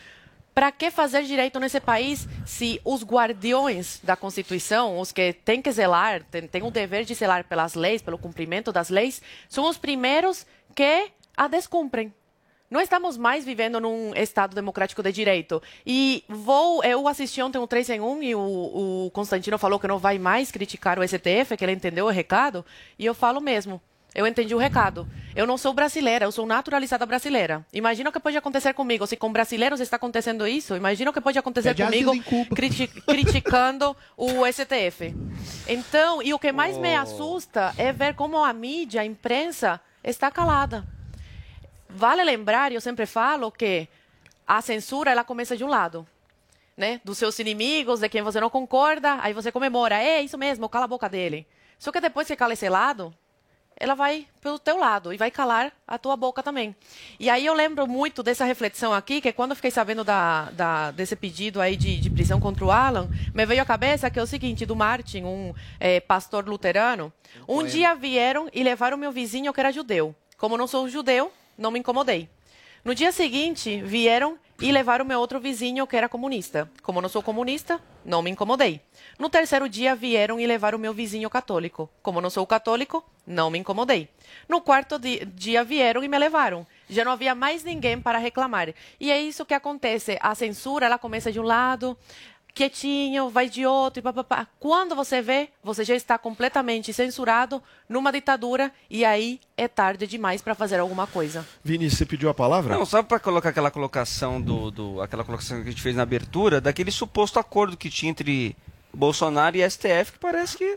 Para que fazer direito nesse país se os guardiões da Constituição, os que têm que zelar, têm, têm o dever de zelar pelas leis, pelo cumprimento das leis, são os primeiros que a descumprem? Não estamos mais vivendo num Estado democrático de direito. E vou. Eu assisti ontem um 3 em 1 e o, o Constantino falou que não vai mais criticar o STF, que ele entendeu o recado. E eu falo mesmo. Eu entendi o recado. Eu não sou brasileira, eu sou naturalizada brasileira. Imagina o que pode acontecer comigo. Se com brasileiros está acontecendo isso, imagina o que pode acontecer Pede comigo criti- criticando o STF. Então, e o que mais me assusta é ver como a mídia, a imprensa, está calada. Vale lembrar, e eu sempre falo, que a censura ela começa de um lado. Né? Dos seus inimigos, de quem você não concorda, aí você comemora. É isso mesmo, cala a boca dele. Só que depois que cala esse lado, ela vai pelo teu lado e vai calar a tua boca também. E aí eu lembro muito dessa reflexão aqui, que quando eu fiquei sabendo da, da- desse pedido aí de, de prisão contra o Alan, me veio à cabeça que é o seguinte, do Martin, um eh, pastor luterano, um dia vieram e levaram meu vizinho que era judeu. Como eu não sou judeu, não me incomodei. No dia seguinte, vieram e levaram meu outro vizinho que era comunista. Como não sou comunista, não me incomodei. No terceiro dia vieram e levaram meu vizinho católico. Como não sou católico, não me incomodei. No quarto di- dia vieram e me levaram. Já não havia mais ninguém para reclamar. E é isso que acontece. A censura, ela começa de um lado, quietinho, vai de outro e papapá. Quando você vê, você já está completamente censurado numa ditadura e aí é tarde demais para fazer alguma coisa. Vini, você pediu a palavra? Não, só para colocar aquela colocação do, do- aquela colocação que a gente fez na abertura, daquele suposto acordo que tinha entre Bolsonaro e STF, que parece que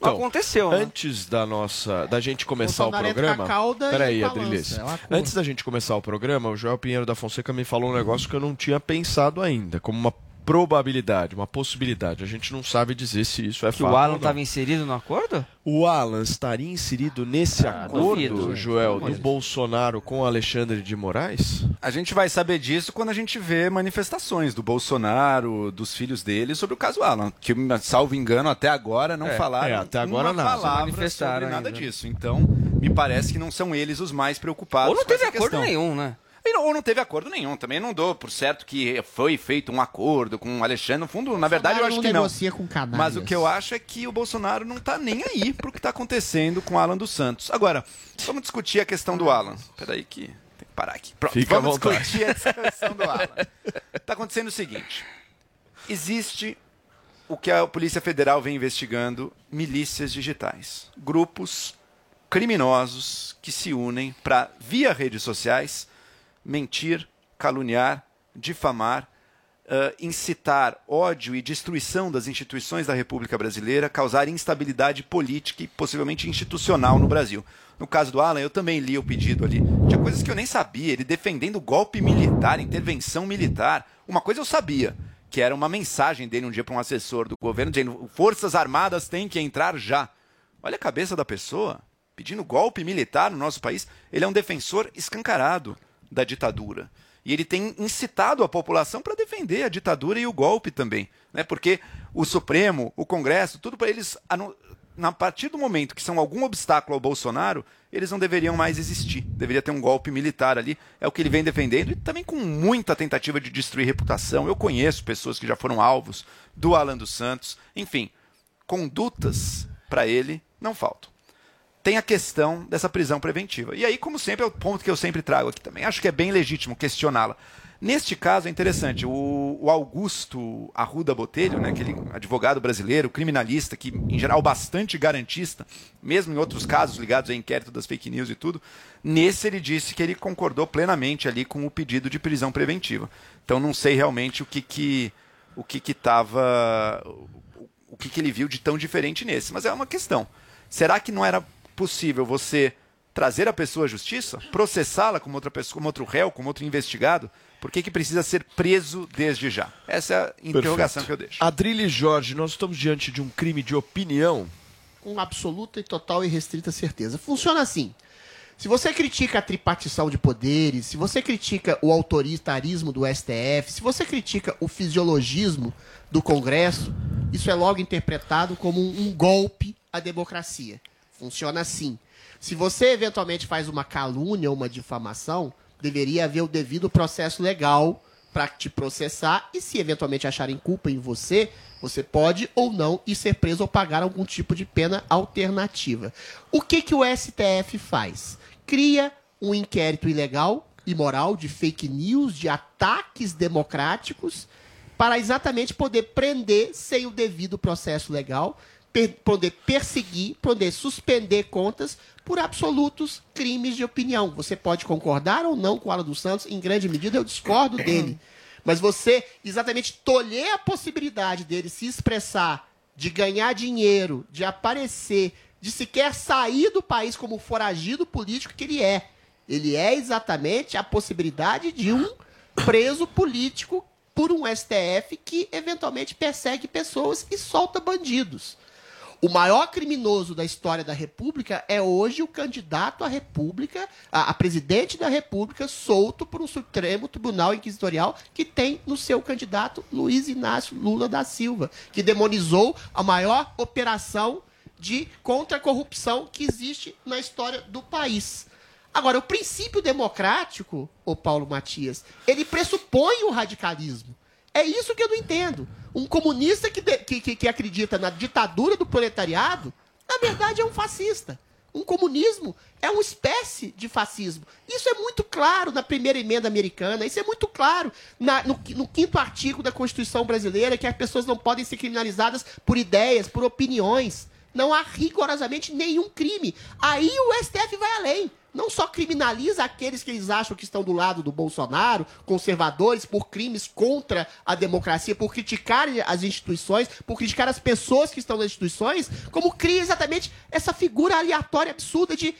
não aconteceu, né? Então, Antes da nossa, da gente começar Bolsonaro o programa. Peraí, Adriles. é. Antes da gente começar o programa, o Joel Pinheiro da Fonseca me falou um negócio que eu não tinha pensado ainda, como uma probabilidade, uma possibilidade. A gente não sabe dizer se isso é Que fato. o Alan não. estava inserido no acordo? O Alan estaria inserido nesse acordo, duvido. Joel, do Bolsonaro com Alexandre de Moraes? A gente vai saber disso quando a gente vê manifestações do Bolsonaro, dos filhos dele sobre o caso Alan, que, salvo engano, até agora não É, falaram é, até agora uma nada. palavra Manifestaram sobre nada ainda. disso. Então, me parece que não são eles os mais preocupados Ou não com teve essa acordo questão. nenhum, né? E não- Ou não teve acordo nenhum. Também não dou por certo que foi feito um acordo com o Alexandre. No fundo, na verdade, eu acho não que não. negocia com canalhas. Mas o que eu acho é que o Bolsonaro não tá nem aí pro que tá acontecendo com o Alan dos Santos. Agora, vamos discutir a questão do Alan. Peraí que tem que parar aqui. Pronto, Fica vamos discutir a questão do Alan. Tá acontecendo o seguinte. Existe o que a Polícia Federal vem investigando, milícias digitais. Grupos criminosos que se unem para, via redes sociais, mentir, caluniar, difamar, ah, incitar ódio e destruição das instituições da República Brasileira, causar instabilidade política e possivelmente institucional no Brasil. No caso do Alan, eu também li o pedido ali. Tinha coisas que eu nem sabia. Ele defendendo golpe militar, intervenção militar. Uma coisa eu sabia, que era uma mensagem dele um dia para um assessor do governo dizendo: Forças Armadas têm que entrar já. Olha a cabeça da pessoa pedindo golpe militar no nosso país. Ele é um defensor escancarado da ditadura. E ele tem incitado a população para defender a ditadura e o golpe também. Né? Porque o Supremo, o Congresso, tudo para eles. Na partir do momento que são algum obstáculo ao Bolsonaro, eles não deveriam mais existir. Deveria ter um golpe militar ali. É o que ele vem defendendo. E também com muita tentativa de destruir reputação. Eu conheço pessoas que já foram alvos do Alan dos Santos. Enfim, condutas para ele não faltam tem a questão dessa prisão preventiva. E aí, como sempre, é o ponto que eu sempre trago aqui também. Acho que é bem legítimo questioná-la. Neste caso é interessante, o, o Augusto Arruda Botelho, né, aquele advogado brasileiro, criminalista, que em geral bastante garantista, mesmo em outros casos ligados ao inquérito das fake news e tudo, nesse ele disse que ele concordou plenamente ali com o pedido de prisão preventiva. Então não sei realmente o que que o que que tava o que, que ele viu de tão diferente nesse, mas é uma questão. Será que não era possível você trazer a pessoa à justiça, processá-la como outra pessoa, como outro réu, como outro investigado? Por que, que precisa ser preso desde já? Essa é a interrogação Perfeito. que eu deixo. Adrilho Jorge, nós estamos diante de um crime de opinião. com absoluta e total e restrita certeza. Funciona assim. Se você critica a tripartição de poderes, se você critica o autoritarismo do STF, se você critica o fisiologismo do Congresso, isso é logo interpretado como um golpe à democracia. Funciona assim. Se você eventualmente faz uma calúnia ou uma difamação, deveria haver o devido processo legal para te processar e se eventualmente acharem culpa em você, você pode ou não ir ser preso ou pagar algum tipo de pena alternativa. O que que o STF faz? Cria um inquérito ilegal, imoral, de fake news, de ataques democráticos, para exatamente poder prender sem o devido processo legal, per- poder perseguir, poder suspender contas por absolutos crimes de opinião. Você pode concordar ou não com o Alan dos Santos, em grande medida eu discordo dele. (clears throat) Mas você exatamente tolher a possibilidade dele se expressar, de ganhar dinheiro, de aparecer, de sequer sair do país como foragido político que ele é. Ele é exatamente a possibilidade de um preso político por um STF que eventualmente persegue pessoas e solta bandidos. O maior criminoso da história da República é hoje o candidato à República, a, a presidente da República, solto por um Supremo Tribunal Inquisitorial que tem no seu candidato Luiz Inácio Lula da Silva, que demonizou a maior operação de contra a corrupção que existe na história do país. Agora, o princípio democrático, ô Paulo Matias, ele pressupõe o radicalismo. É isso que eu não entendo. Um comunista que, de- que, que- que acredita na ditadura do proletariado, na verdade é um fascista. Um comunismo é uma espécie de fascismo. Isso é muito claro na primeira emenda americana, isso é muito claro na- no, no quinto artigo da Constituição brasileira, que as pessoas não podem ser criminalizadas por ideias, por opiniões. Não há rigorosamente nenhum crime. Aí o STF vai além. Não só criminaliza aqueles que eles acham que estão do lado do Bolsonaro, conservadores, por crimes contra a democracia, por criticar as instituições, por criticar as pessoas que estão nas instituições, como cria exatamente essa figura aleatória, absurda de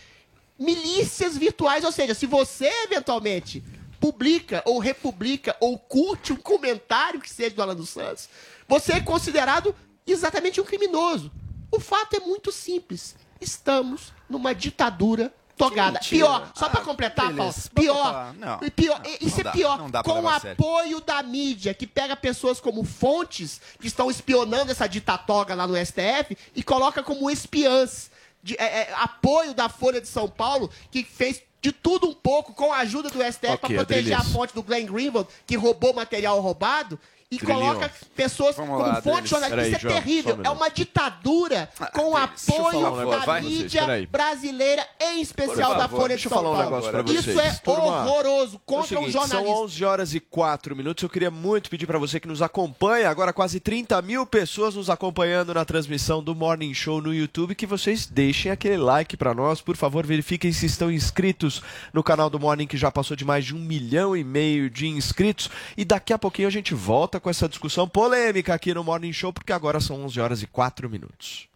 milícias virtuais. Ou seja, se você eventualmente publica ou republica ou curte um comentário que seja do Alan dos Santos, você é considerado exatamente um criminoso. O fato é muito simples. Estamos numa ditadura togada. Pior, só pra Ah, completar, beleza. Paulo. Pior. Não, pior não, isso não é dá, pior, não dá pra com sério. apoio da mídia, que pega pessoas como fontes que estão espionando essa ditatoga lá no STF e coloca como espiãs. De- é, é, apoio da Folha de São Paulo, que fez de tudo um pouco com a ajuda do STF para Ok, proteger a fonte do Glenn Greenwald, que roubou material roubado. E coloca pessoas Vamos como lá, fonte. Peraí, Isso é João, terrível. um é uma ditadura com Adriles, deixa eu apoio um da vocês, mídia brasileira, em especial da Folha de deixa eu São falar um Paulo. negócio pra vocês. Isso é Turma, horroroso é o contra seguinte, um jornalista. São 11 horas e 4 minutos. Eu queria muito pedir para você que nos acompanha. Agora quase 30 mil pessoas nos acompanhando na transmissão do Morning Show no YouTube. Que vocês deixem aquele like para nós. Por favor, verifiquem se estão inscritos no canal do Morning, que já passou de mais de um milhão e meio de inscritos. E daqui a pouquinho a gente volta com essa discussão polêmica aqui no Morning Show, porque agora são 11 horas e 4 minutos.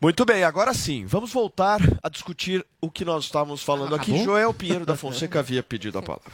Muito bem, agora sim, vamos voltar a discutir o que nós estávamos falando aqui. Acabou? Joel Pinheiro da Fonseca havia pedido a (laughs) palavra.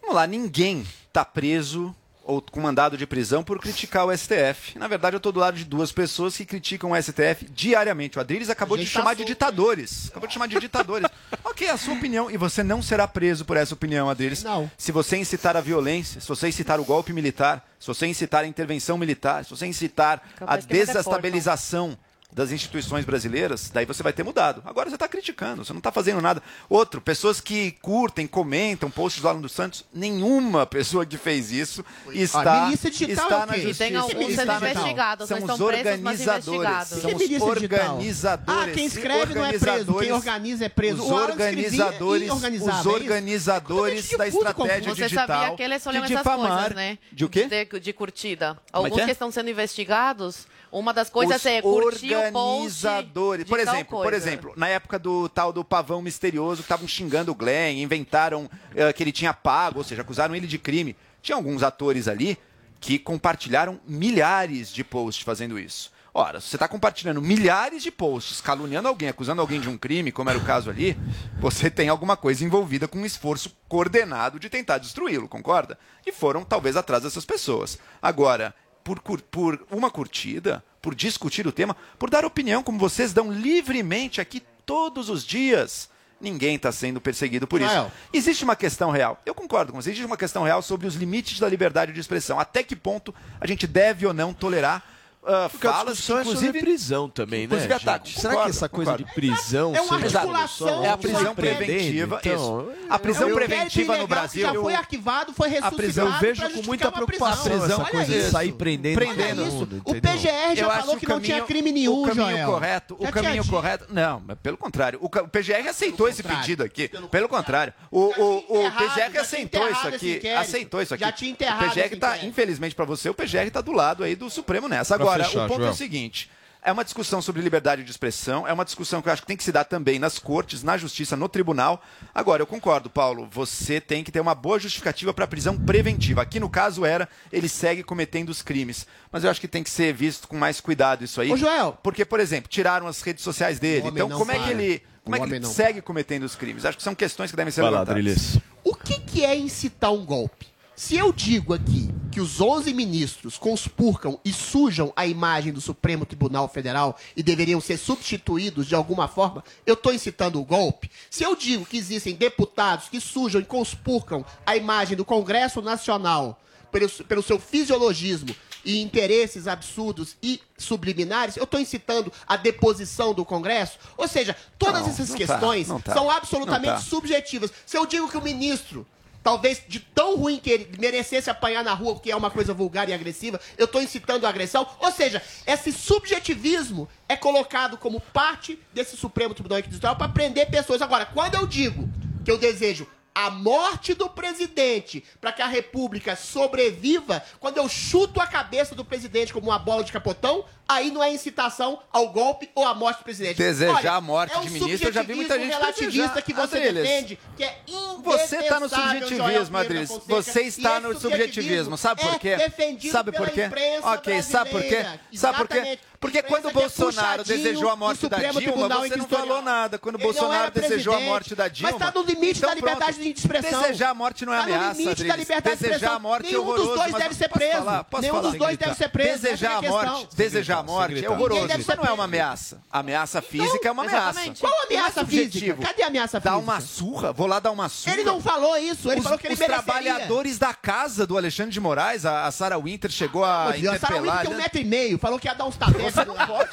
Vamos lá, ninguém tá preso ou com mandado de prisão por criticar o STF. Na verdade, eu tô do lado de duas pessoas que criticam o STF diariamente. O Adriles acabou de tá chamar de ditadores. Acabou de chamar de ditadores. (laughs) ok, a sua opinião. E você não será preso por essa opinião, Adriles. Não. Se você incitar a violência, se você incitar o golpe militar, se você incitar a intervenção militar, se você incitar a Capaz vai ter desestabilização das instituições brasileiras, daí você vai ter mudado. Agora você está criticando, você não está fazendo nada. Outro, pessoas que curtem, comentam posts do Alan dos Santos, nenhuma pessoa que fez isso está, milícia digital está é o na justiça. E tem alguns está sendo na- investigados, São os organizadores. investigados. São os organizadores. Ah, quem escreve não é preso, quem organiza é preso. Os organizadores, os é organizadores da estratégia Você digital sabia que eles de essas difamar. coisas, né? De o quê? De, de curtida. É Alguns que é? que estão sendo investigados, uma das coisas Os é curtir o post organizadores. de Por exemplo, por exemplo, na época do tal do pavão misterioso, que estavam xingando o Glenn, inventaram eh, que ele tinha pago, ou seja, acusaram ele de crime. Tinha alguns atores ali que compartilharam milhares de posts fazendo isso. Ora, se você está compartilhando milhares de posts, caluniando alguém, acusando alguém de um crime, como era o caso ali, você tem alguma coisa envolvida com um esforço coordenado de tentar destruí-lo, concorda? E foram talvez atrás dessas pessoas. Agora, por, por uma curtida, por discutir o tema, por dar opinião, como vocês dão livremente aqui todos os dias. Ninguém está sendo perseguido por isso. Joel. Existe uma questão real. Eu concordo com você. Existe uma questão real sobre os limites da liberdade de expressão. Até que ponto a gente deve ou não tolerar ah, Porque a é sobre prisão também, né? inclusive. Será que Concordo, essa coisa concordo. de prisão É uma articulação? É a prisão preventiva. então, isso. A prisão É um preventiva inquérito no Brasil. Já foi arquivado, foi ressuscitado. prisão, eu vejo com muita preocupação prisão. essa Olha coisa de isso. sair prendendo Prendendo. todo mundo, isso. O? PGR já Eu falou que não tinha crime nenhum, o caminho Joel. correto, o caminho correto. Não, pelo contrário. O, PGR aceitou esse pedido aqui. Pelo, contrário. O, o, PGR aceitou isso aqui. Aceitou isso aqui. Já tinha enterrado o PGR tá, inquérito. infelizmente pra você, o PGR tá do lado aí do Supremo nessa. Pra Agora, fechar, o ponto é Joel. o seguinte. É uma discussão sobre liberdade de expressão, é uma discussão que eu acho que tem que se dar também nas cortes, na justiça, no tribunal. Agora, eu concordo, Paulo, você tem que ter uma boa justificativa para prisão preventiva. Aqui no caso era, ele segue cometendo os crimes. Mas eu acho que tem que ser visto com mais cuidado isso aí. Ô, Joel. Porque, por exemplo, tiraram as redes sociais dele. Então, como é que para. ele, como O é que ele não segue cometendo os crimes? Acho que são questões que devem ser Vai lá, levantadas. Drilis. O que, que é incitar um golpe? Se eu digo aqui que os 11 ministros conspurcam e sujam a imagem do Supremo Tribunal Federal e deveriam ser substituídos de alguma forma, eu estou incitando o golpe. Se eu digo que existem deputados que sujam e conspurcam a imagem do Congresso Nacional pelo, pelo seu fisiologismo e interesses absurdos e subliminares, eu estou incitando a deposição do Congresso? Ou seja, todas não, essas não tá, questões tá, tá, são absolutamente tá. subjetivas. Se eu digo que o ministro talvez de tão ruim que ele merecesse apanhar na rua, porque é uma coisa vulgar e agressiva, eu estou incitando a agressão. Ou seja, esse subjetivismo é colocado como parte desse Supremo Tribunal Inquisitorial para prender pessoas. Agora, quando eu digo que eu desejo a morte do presidente para que a república sobreviva, quando eu chuto a cabeça do presidente como uma bola de capotão, aí não é incitação ao golpe ou à morte do presidente. Desejar Olha, a morte é um de ministro, eu já vi muita gente relativista que você defende, que é Você tá está no subjetivismo, Adriles. Você está no subjetivismo. Sabe é por quê? É sabe por quê? OK, sabe por quê? Sabe por quê? Porque quando o Bolsonaro desejou a morte da Dilma, você não falou nada. Quando o Bolsonaro desejou a morte da tá Dilma. Mas está no limite então, da liberdade pronto. de expressão. Desejar a morte não é tá ameaça. Está no limite da liberdade desejar de expressão. A morte é Nenhum dos dois deve ser preso. Falar, Nenhum falar, dos dois deve ser preso. É desejar a morte, desejar a morte é horroroso. Isso não é uma ameaça. Ameaça então, física é uma ameaça. Qual é ameaça física? Cadê a ameaça física? dá uma surra? Vou lá dar uma surra. Ele não falou isso. Ele falou que ele mereceria. Os trabalhadores da casa do Alexandre de Moraes, a Sarah Winter chegou a ah, interpelar. A Winter tem um né? metro e meio. Falou que ia dar uns tapetes você não pode.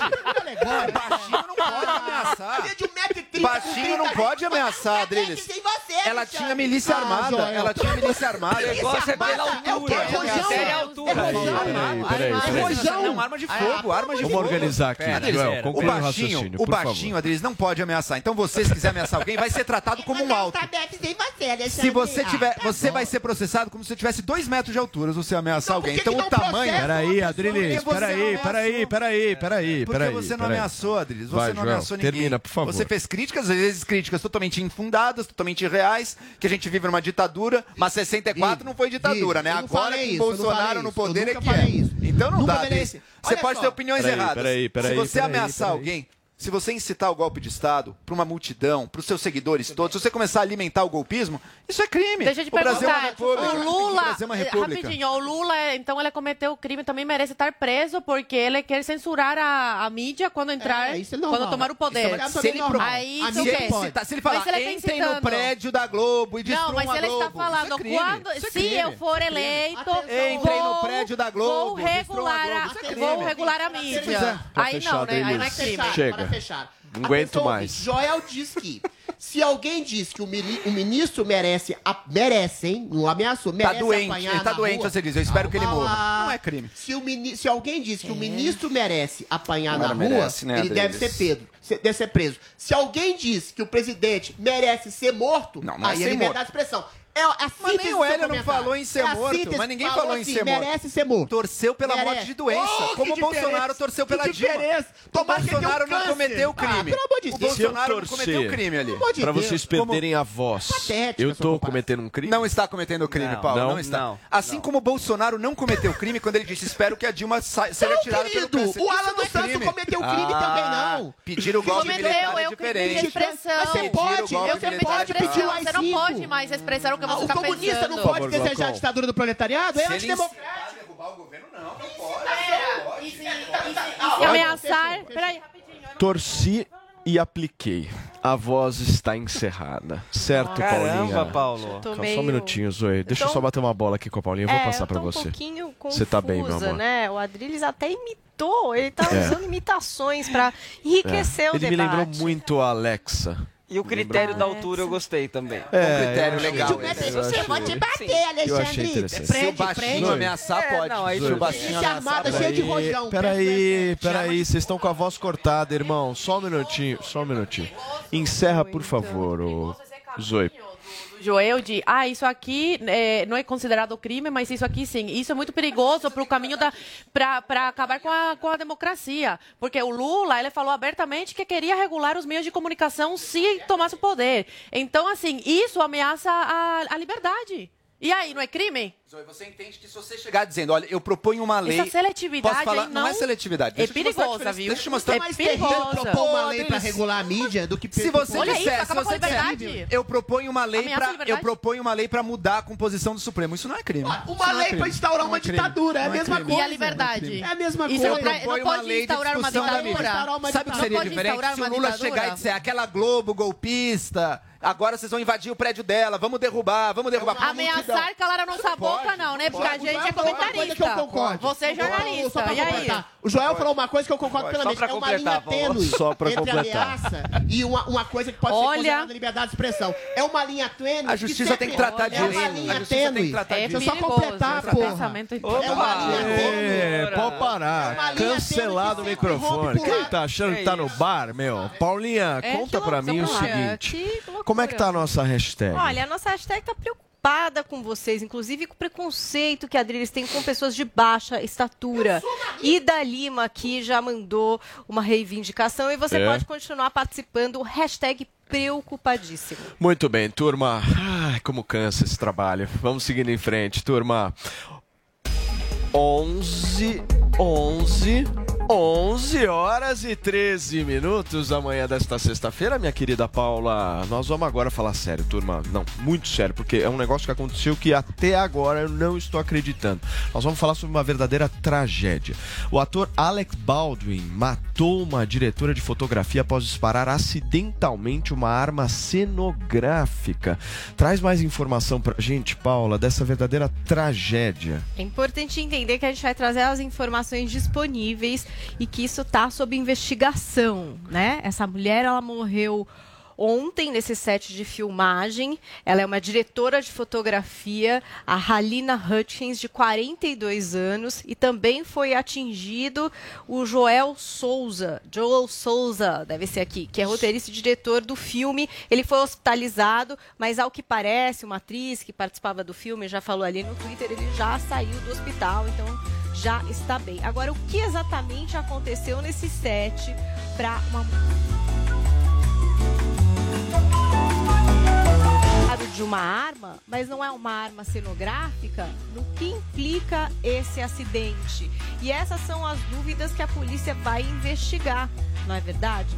Baixinho não pode ameaçar. Ele é de 1,30m. Baixinho não pode ameaçar, Adriles. Ah, Ela tinha milícia armada. Ela tinha milícia armada. É o negócio é pela altura. É rojão É rojão. É uma arma de fogo. Arma de fogo. Vamos organizar aqui, Joel. O baixinho, o baixinho, Adriles, não pode ameaçar. Então, você, se quiser ameaçar alguém, vai ser tratado como um alto. Se você tiver, você vai ser processado como se tivesse dois metros de altura se você ameaçar alguém. Então, o tamanho... Peraí, Adriles. É peraí, peraí, peraí peraí, é. peraí. Porque peraí, você não peraí. ameaçou, Adriles. Você Vai, não Joel, ameaçou ninguém. Termina, por favor. Você fez críticas, às vezes críticas totalmente infundadas, totalmente irreais, que a gente vive numa ditadura, mas 64 não foi ditadura, né? Agora falei isso, Bolsonaro no eu poder é que é. isso. Então não Nunca dá. Você pode ter opiniões Peraí, erradas. peraí, peraí, Se você peraí, ameaçar peraí. alguém, se você incitar o golpe de Estado para uma multidão, para os seus seguidores todos, se você começar a alimentar o golpismo, isso é crime. Deixa eu te o Brasil é uma república. O Lula, o é uma república. rapidinho, o Lula, então ele cometeu o crime, também merece estar preso porque ele quer censurar a, a mídia quando entrar, é, é quando tomar o poder. É se, ele normal. Aí, a se, ele citar, se ele falar, mas ele entrem no prédio da Globo e destruam Não, mas ele está é falando, quando, é se eu for eleito, entrem no prédio da Globo, vou regular a, vou regular a mídia. Aí não, né? Aí não é crime. Chega fechar. Não aguento mais. Joel diz que se alguém diz que o, o ministro merece, a, merece, hein? Não ameaçou, tá merece tá doente, apanhar Ele tá doente, rua, você diz. Eu espero que ele morra. Lá. Não é crime. Se, o se alguém diz que é. o ministro merece apanhar na merece, rua, né, ele Adriles? deve ser Pedro deve ser preso. Se alguém diz que o presidente merece ser morto, não, não aí é liberdade de expressão. É a mas nem o Hélio não falou em ser é morto, mas ninguém falou, falou em assim, ser morto. merece ser morto. Torceu pela merece. morte de doença, oh, como o Bolsonaro torceu pela que Dilma. O Bolsonaro não cometeu ah, crime. Ah, de o Bolsonaro não cometeu crime ali. De pra vocês perderem como... a voz, Patética eu tô cometendo um crime? Não está cometendo crime, não, Paulo, não, não está. Não, assim como o Bolsonaro não cometeu crime quando ele disse, espero que a Dilma seja tirada pelo câncer. o Alan é dos Santos cometeu crime também, ah, não. Pedir o golpe militar é diferente. Mas você pode, Eu pode pedir o Você não é pode mais expressar o droga você ah, tá O comunista pensando. não pode desejar a ditadura do proletariado? É antidemocrático. derrubar o governo, não. Não pode. É, é, e se é, ameaçar... Peraí, rapidinho. Torci e apliquei. A voz está encerrada. Certo, Caramba, Paulinha? Caramba, Paulo. Calma, meio... Só um minutinho, Zoe. Deixa eu, tô... eu só bater uma bola aqui com a Paulinha. Eu vou é, passar para você. Um pouquinho confusa, você tá bem, meu amor. né? O Adriles até imitou. Ele tá é. usando imitações para enriquecer é. o Ele debate. Ele me lembrou muito a Alexa. E o critério da altura eu gostei também. É, é um critério legal. Esse. Eu te bater, Alexandre. Prende, se o baixinho prende. ameaçar, é, pode. Não, aí se o baixinho ameaçar, armada, cheio de rojão. Peraí, peraí. Vocês estão com a voz cortada, irmão. Só um minutinho, só um minutinho. Encerra, por favor, o Zoe. Joel de, ah, isso aqui é, não é considerado crime, mas isso aqui sim. Isso é muito perigoso para o caminho da. para acabar com a, com a democracia. Porque o Lula, ele falou abertamente que queria regular os meios de comunicação se tomasse o poder. Então, assim, isso ameaça a, a liberdade. E aí, não é crime? Zoe, você entende que se você chegar dizendo, olha, eu proponho uma lei. Essa seletividade posso falar, não, não é seletividade. É perigosa, viu? Deixa eu mostrar. É mais perigosa. proponho uma lei para regular a mídia do que se você olha disser, isso, se você disser, eu proponho uma lei para eu proponho uma lei para mudar a composição do Supremo. Isso não é crime. Uma, uma é lei é para instaurar uma é ditadura, é a é mesma coisa. E a liberdade. É a mesma coisa. Isso não pode instaurar uma ditadura. Sabe o que seria diferente se o Lula chegar e dizer aquela Globo golpista? Agora vocês vão invadir o prédio dela, vamos derrubar, vamos derrubar. Ameaçar calar a nossa boca, não, né? Porque a pode. gente é Uma coisa que eu comentarista. concordo. Você é Só jornalista. pra E aí? O Joel falou uma coisa que eu concordo Pode, plenamente. É uma linha tênue Só pra entre completar. ameaça e uma, uma coisa que pode Olha- ser considerada liberdade de expressão. É uma linha tênue. A justiça tem que tratar É disso. uma A linha justiça tem que tênue. tratar Deixa eu disso. só completar, pensamento É uma linha tênue. É, pode É parar. uma linha Cancelado o microfone. Quem tá achando que tá no bar, meu? Paulinha, É, conta pra mim o seguinte. Como é que tá a nossa hashtag? Olha, a nossa hashtag tá preocupada com vocês, inclusive com o preconceito que a Adriles tem com pessoas de baixa estatura. Ida Lima aqui já mandou uma reivindicação e você É. pode continuar participando. Hashtag preocupadíssimo. Muito bem, turma. Ai, como cansa esse trabalho. Vamos seguindo em frente, turma. 11, 11, 11 horas e 13 minutos da manhã desta sexta-feira, minha querida Paula. Nós vamos agora falar sério, turma. Não, muito sério, porque é um negócio que aconteceu que até agora eu não estou acreditando. Nós vamos falar sobre uma verdadeira tragédia. O ator Alec Baldwin matou uma diretora de fotografia após disparar acidentalmente uma arma cenográfica. Traz mais informação pra gente, Paula, dessa verdadeira tragédia. É importante entender que a gente vai trazer as informações disponíveis e que isso está sob investigação, né? Essa mulher, ela morreu ontem nesse set de filmagem. Ela é uma diretora de fotografia, a Halina Hutchins, de 42 anos, e também foi atingido o Joel Souza, Joel Souza, deve ser aqui, que é roteirista e diretor do filme. Ele foi hospitalizado, mas ao que parece, uma atriz que participava do filme já falou ali no Twitter, ele já saiu do hospital, então já está bem. Agora, o que exatamente aconteceu nesse set para uma de uma arma, mas não é uma arma cenográfica, no que implica esse acidente? E essas são as dúvidas que a polícia vai investigar, não é verdade?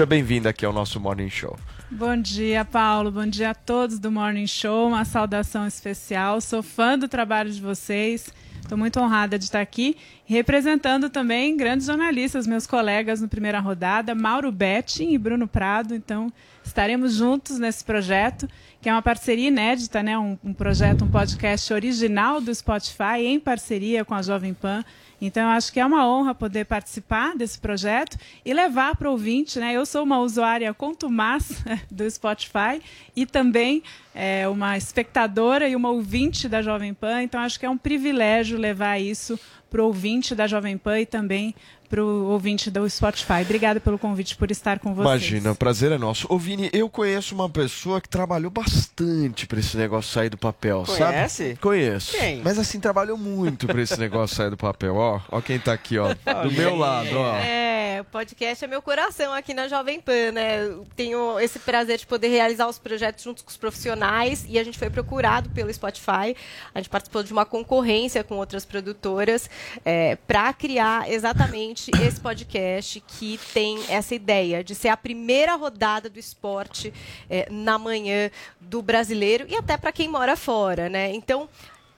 Seja bem-vinda aqui ao nosso Morning Show. Bom dia, Paulo. Bom dia a todos do Morning Show. Uma saudação especial. Sou fã do trabalho de vocês. Estou muito honrada de estar aqui representando também grandes jornalistas, meus colegas no primeira rodada, Mauro Betting e Bruno Prado. Então, estaremos juntos nesse projeto, que é uma parceria inédita, né? um, um projeto, um podcast original do Spotify, em parceria com a Jovem Pan. Então, eu acho que é uma honra poder participar desse projeto e levar para o ouvinte. Né? Eu sou uma usuária contumaz (laughs) do Spotify e também é, uma espectadora e uma ouvinte da Jovem Pan. Então, acho que é um privilégio levar isso para o ouvinte da Jovem Pan e também para o ouvinte do Spotify. Obrigada pelo convite por estar com vocês. Imagina, o prazer é nosso. Ô, Vini, eu conheço uma pessoa que trabalhou bastante para esse negócio sair do papel, Conhece? sabe? Conheço. Quem? Mas assim, trabalhou muito para esse negócio sair do papel. Ó, ó quem tá aqui, ó. Do meu lado, ó. É, o podcast é meu coração aqui na Jovem Pan, né? Eu tenho esse prazer de poder realizar os projetos junto com os profissionais e a gente foi procurado pelo Spotify. A gente participou de uma concorrência com outras produtoras é, para criar exatamente esse podcast que tem essa ideia de ser a primeira rodada do esporte é, na manhã do brasileiro e até para quem mora fora, né? Então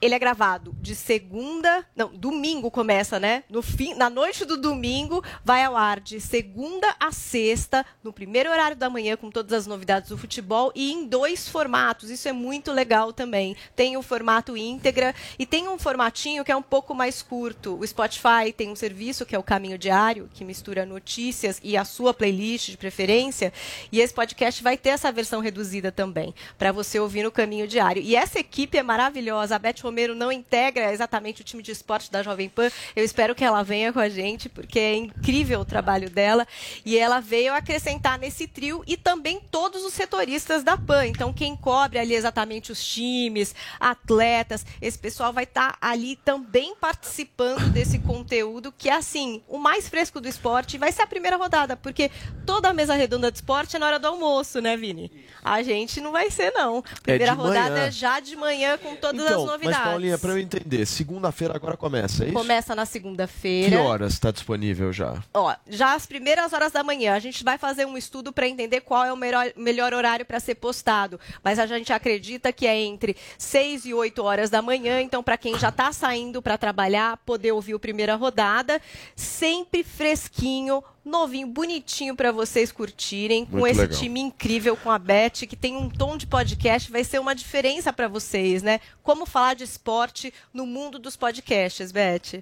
ele é gravado de segunda, não, domingo começa, né? No fim, na noite do domingo vai ao ar de segunda a sexta, no primeiro horário da manhã com todas as novidades do futebol e em dois formatos. Isso é muito legal também. Tem o formato íntegra e tem um formatinho que é um pouco mais curto. O Spotify tem um serviço que é o Caminho Diário, que mistura notícias e a sua playlist de preferência, e esse podcast vai ter essa versão reduzida também, para você ouvir no Caminho Diário. E essa equipe é maravilhosa. A Beth Romero não integra exatamente o time de esporte da Jovem Pan. Eu espero que ela venha com a gente, porque é incrível o trabalho dela. E ela veio acrescentar nesse trio e também todos os setoristas da Pan. Então, quem cobre ali exatamente os times, atletas, esse pessoal vai estar ali também participando desse conteúdo, que é assim, o mais fresco do esporte. Vai ser a primeira rodada, porque toda a mesa redonda de esporte é na hora do almoço, né, Vini? A gente não vai ser, não. Primeira de rodada manhã. é já de manhã com todas Então, as novidades. mas Paulinha, pra eu entender, segunda-feira agora começa, é isso? Começa na Que segunda-feira. horas está disponível já? Ó, já às primeiras horas da manhã, a gente vai fazer um estudo para entender qual é o melhor, melhor horário para ser postado. Mas a gente acredita que é entre 6 e 8 horas da manhã. Então, para quem já está saindo para trabalhar, poder ouvir o primeira rodada, sempre fresquinho. Novinho, bonitinho para vocês curtirem, com Muito esse legal. time incrível com a Beth, que tem um tom de podcast, vai ser uma diferença para vocês, né? Como falar de esporte no mundo dos podcasts, Beth?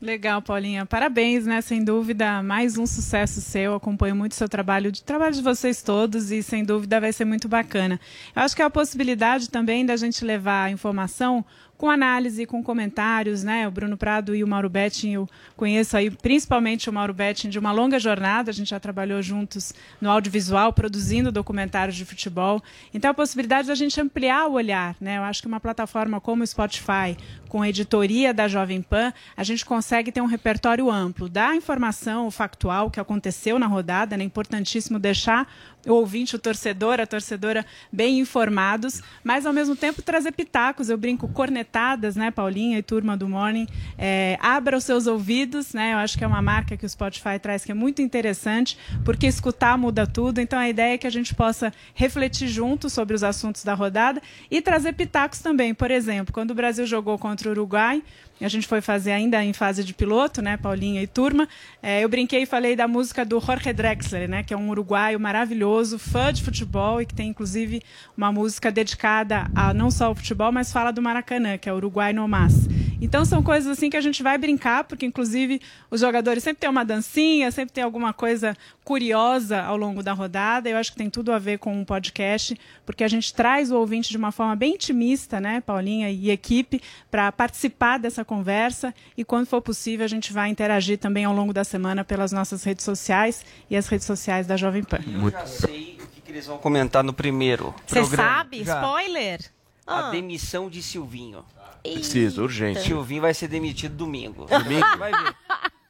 Legal, Paulinha. Parabéns, né? Sem dúvida, mais um sucesso seu. Acompanho muito o seu trabalho, o trabalho de vocês todos e sem dúvida vai ser muito bacana. Eu acho que é a possibilidade também da gente levar a informação com análise, com comentários, né? O Bruno Prado e o Mauro Betting, eu conheço aí principalmente o Mauro Betting de uma longa jornada, a gente já trabalhou juntos no audiovisual, produzindo documentários de futebol. Então, a possibilidade da gente ampliar o olhar, né? Eu acho que uma plataforma como o Spotify, com a editoria da Jovem Pan, a gente consegue ter um repertório amplo da informação, factual que aconteceu na rodada, né? Importantíssimo deixar o ouvinte, o torcedor, a torcedora bem informados, mas ao mesmo tempo trazer pitacos. Eu brinco cornetadas, né, Paulinha e turma do Morning. É, abra os seus ouvidos, né? Eu acho que é uma marca que o Spotify traz que é muito interessante, porque escutar muda tudo. Então a ideia é que a gente possa refletir junto sobre os assuntos da rodada e trazer pitacos também. Por exemplo, quando o Brasil jogou contra o Uruguai, a gente foi fazer ainda em fase de piloto, né, Paulinha e turma. É, eu brinquei e falei da música do Jorge Drexler, né, que é um uruguaio maravilhoso, fã de futebol e que tem inclusive uma música dedicada a não só ao futebol, mas fala do Maracanã, que é Uruguai no Mas. Então são coisas assim que a gente vai brincar, porque inclusive os jogadores sempre têm uma dancinha, sempre tem alguma coisa curiosa ao longo da rodada. Eu acho que tem tudo a ver com um podcast, porque a gente traz o ouvinte de uma forma bem intimista, né, Paulinha e equipe, para participar dessa conversa e quando for possível a gente vai interagir também ao longo da semana pelas nossas redes sociais e as redes sociais da Jovem Pan. Eu já sei o que, que eles vão comentar no primeiro Você programa. sabe? Já. Spoiler? A Ah. demissão de Silvinho. Preciso, urgente. Silvinho vai ser demitido domingo. Domingo? Vai ver.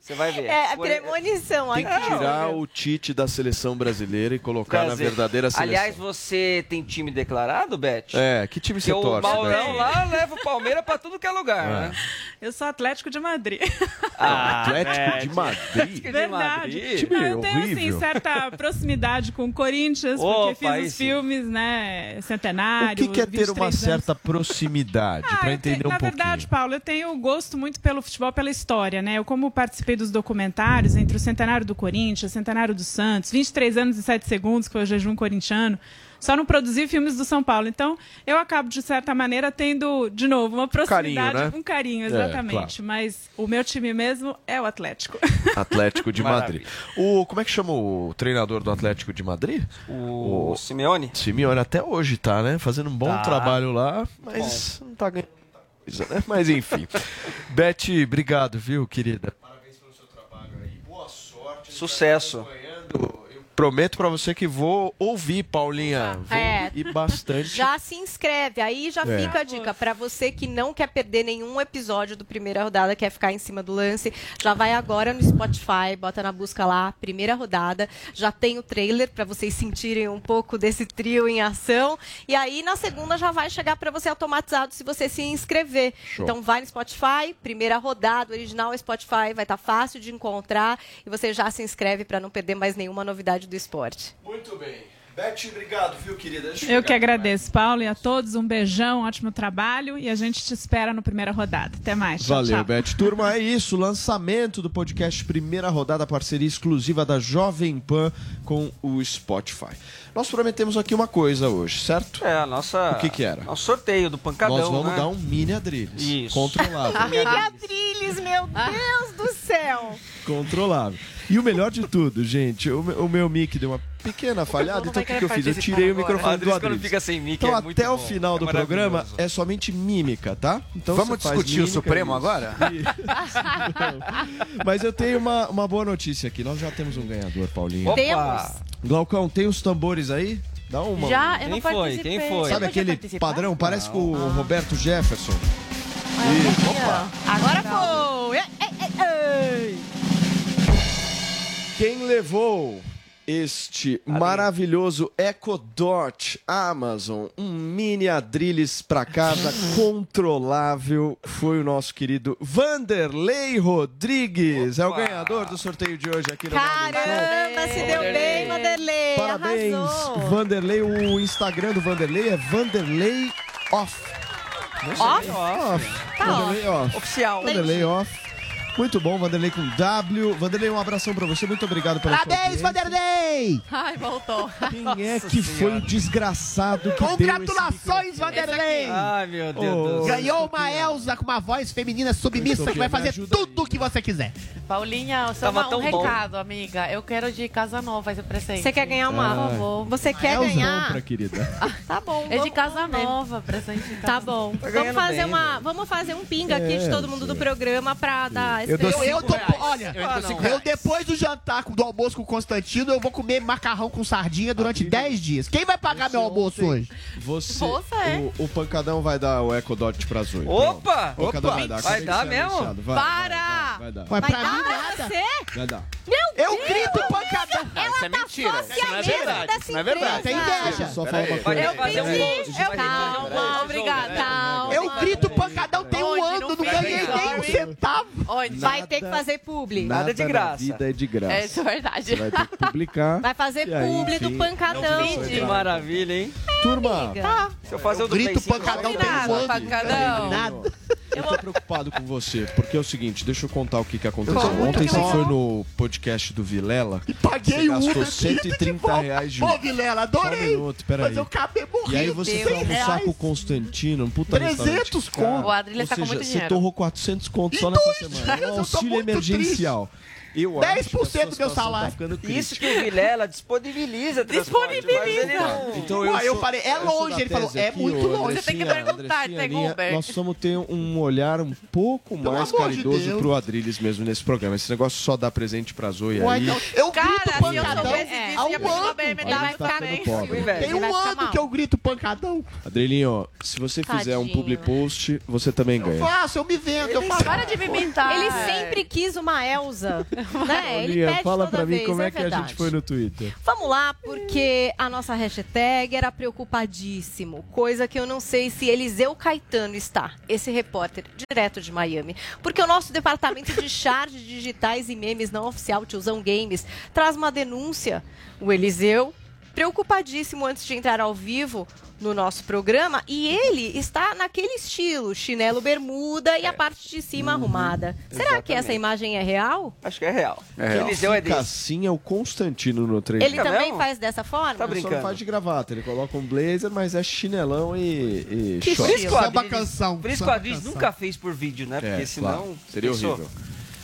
Você vai ver. É, Por- premonição. Tem que tirar o Tite da seleção brasileira e colocar na Prazer. verdadeira seleção. Aliás, você tem time declarado, Beth? É, que time você Porque o torce, Maurão Beth? lá leva o Palmeiras pra tudo que é lugar, É. né? Eu sou Atlético de Madrid. Ah, Atlético de Madrid? Verdade. Time Não, eu tenho, assim, horrível. certa proximidade com o Corinthians, Opa, porque fiz os sim. filmes, né, O centenário, que, que é ter 23 uma anos. certa proximidade, Ah, pra entender tenho- um na pouquinho? verdade, Paulo, eu tenho gosto muito pelo futebol, pela história, né? Eu, como participei dos documentários entre o centenário do Corinthians, o centenário do Santos, 23 anos e 7 segundos, que foi o jejum corintiano, só não produzi filmes do São Paulo. Então, eu acabo, de certa maneira, tendo, de novo, uma proximidade, Carinho, né? um carinho, É, exatamente. claro. Mas o meu time mesmo é o Atlético. (laughs) Atlético de Madrid. O, como é que chama o treinador do Atlético de Madrid? O, Simeone? Simeone até hoje tá, né? Fazendo um bom Tá. trabalho lá, mas não tá ganhando coisa, né? Mas enfim. (laughs) Beth, obrigado, viu, querida? Sucesso. Prometo pra você que vou ouvir, Paulinha. Vou É. ouvir bastante. (laughs) Já se inscreve. Aí já É. fica a dica. Pra você que não quer perder nenhum episódio do Primeira Rodada, quer ficar em cima do lance, já vai agora no Spotify, bota na busca lá, Primeira Rodada. Já tem o trailer pra vocês sentirem um pouco desse trio em ação. E aí na segunda já vai chegar pra você automatizado se você se inscrever. Show. Então vai no Spotify, Primeira Rodada, original Spotify, vai estar fácil de encontrar. E você já se inscreve pra não perder mais nenhuma novidade do esporte. Muito bem. Beth, obrigado, viu, querida? Deixa Eu que agradeço, Paulo, e a todos um beijão, ótimo trabalho, e a gente te espera no primeira rodada. Até mais. Tchau, Valeu, tchau. Beth. Turma, é isso. Lançamento do podcast Primeira Rodada, parceria exclusiva da Jovem Pan com o Spotify. Nós prometemos aqui uma coisa hoje, certo? É, a nossa. O que que era? Nosso sorteio do pancadão. Nós vamos né? dar um mini adrilhos. Isso. Controlável. (laughs) Amiga Adriles, meu Deus do céu! Controlável. E o melhor de tudo, gente, o, o meu mic deu uma pequena falhada, então o que, que eu fiz? Eu tirei o microfone do Adriles, quando Adriles. fica sem mic, Então é muito até o bom. final É do programa é somente mímica, tá? Então Vamos você faz discutir o Supremo agora? Mas eu tenho uma, uma boa notícia aqui. Nós já temos um ganhador, Paulinho. Opa! Temos. Glaucão, tem os tambores aí? Dá uma. Já? Eu não Quem foi? participei. Quem foi? Sabe aquele participar? padrão? Parece com o Roberto Jefferson. Agora foi! Ei, ei, ei, ei. Quem levou este maravilhoso Echo Dot Amazon, um mini Adrilles pra casa (laughs) controlável, foi o nosso querido Vanderlei Rodrigues. É o ganhador do sorteio de hoje aqui no. Caramba, se deu bem, Vanderlei! Parabéns, Arrasou! Vanderlei. O Instagram do Vanderlei é Vanderlei Off. Off? Off. Tá Vanderlei Off. Oficial. Vanderlei Off. Muito bom, Vanderlei com W. Vanderlei, um abração pra você. Muito obrigado pela sua Parabéns, audiência. Vanderlei! Ai, voltou. (laughs) Quem é que foi o desgraçado que Congratulações, Vanderlei! Ai, meu Deus do céu. Ganhou uma Elza com uma voz feminina submissa que vai fazer tudo o que você quiser. Paulinha, só Tava uma- um tão bom. recado, amiga. Eu quero de casa nova esse presente. Você quer ganhar uma? Por favor. Você quer Elza ganhar? Compra, querida. (laughs) Tá bom. É de casa nova, presente de Tá bom. Vamos fazer, bem, uma, vamos fazer um pinga aqui de É, todo mundo do programa pra dar esse Eu, presente. eu tô, olha, Eu dou eu depois do jantar com- do almoço com o Constantino, eu vou comer macarrão com sardinha durante 10 dias. Quem vai pagar meu almoço hoje? Você, Bolsa, é. o, o Pancadão vai dar o Echo Dot pra Zoe. Opa! O Pancadão Opa! vai dar. Vai dar mesmo? Vai, Para! Vai dar. Vai Vai pra dar nada. pra você? Vai dar. Meu Eu Deus! grito pancadão. Isso é mentira. Fosse Isso não é verdade. Isso não é verdade. Tem inveja. Só fala uma coisa. Eu pedi. Eu, calma, obrigada. Eu grito pancadão tem um ano, Não ganhei nem um centavo. Onde? Vai ter que fazer publi. Nada de na graça. vida é de graça. É, isso é verdade. Você vai ter que publicar. Vai fazer (laughs) aí, publi do pancadão. Que maravilha, hein? Turma, Tá. Se eu fazer o do Grito pancadão. Pancadão. Nada. Eu tô preocupado com você, porque é o seguinte, deixa eu contar o que, que aconteceu. Ontem você foi no podcast do Vilela E paguei Você o gastou Uber 130 reais de Pô, Vilela, Só um adorei. minuto, peraí. Mas eu acabei morrendo. E aí você foi almoçar com o Constantino, um puta 300 restaurante caro. conto. O Adrilha tá com muito você dinheiro. torrou 400 conto só nessa semana. É um auxílio emergencial. Eu 10% acho que a sua do meu salário. Tá. Isso que o Vilela disponibiliza. Disponibiliza. não- Então Ué, eu sou- falei, é eu longe. Ele falou, é muito longe. Você tem que perguntar, tem Uber? Nós vamos ter um olhar um pouco Pelo mais de caridoso Deus. pro Adrilles mesmo nesse programa. Esse negócio só dá presente pra Zoe Ué, aí. então, eu Cara, grito eu pancadão. Há um ia pedir uma ano. Tem um ano que eu grito pancadão. Adrilinho, se você fizer um public post, você também ganha. Faço, eu me vendo, eu faço. Para de me imitar. Ele sempre quis uma Elsa. Né? Ele pede fala toda pra mim vez, como é, é que a gente foi no Twitter. Vamos lá, porque a nossa hashtag era preocupadíssimo, coisa que eu não sei se Eliseu Caetano está, esse repórter direto de Miami. Porque o nosso departamento de charges digitais e memes não oficial, Tiozão Games, traz uma denúncia. O Eliseu, preocupadíssimo antes de entrar ao vivo no nosso programa, e ele está naquele estilo, chinelo bermuda e a parte de cima arrumada. Será que essa imagem é real? Acho que é real. É, real. Eliseu é Fica desse. assim é o Constantino no treino. Ele também faz dessa forma? Tá Ele só brincando. não faz de gravata, ele coloca um blazer, mas é chinelão e, e Que short. Por isso que o samba Adriz canção. nunca fez por vídeo, né? Porque É, senão. claro. Seria pensou? horrível.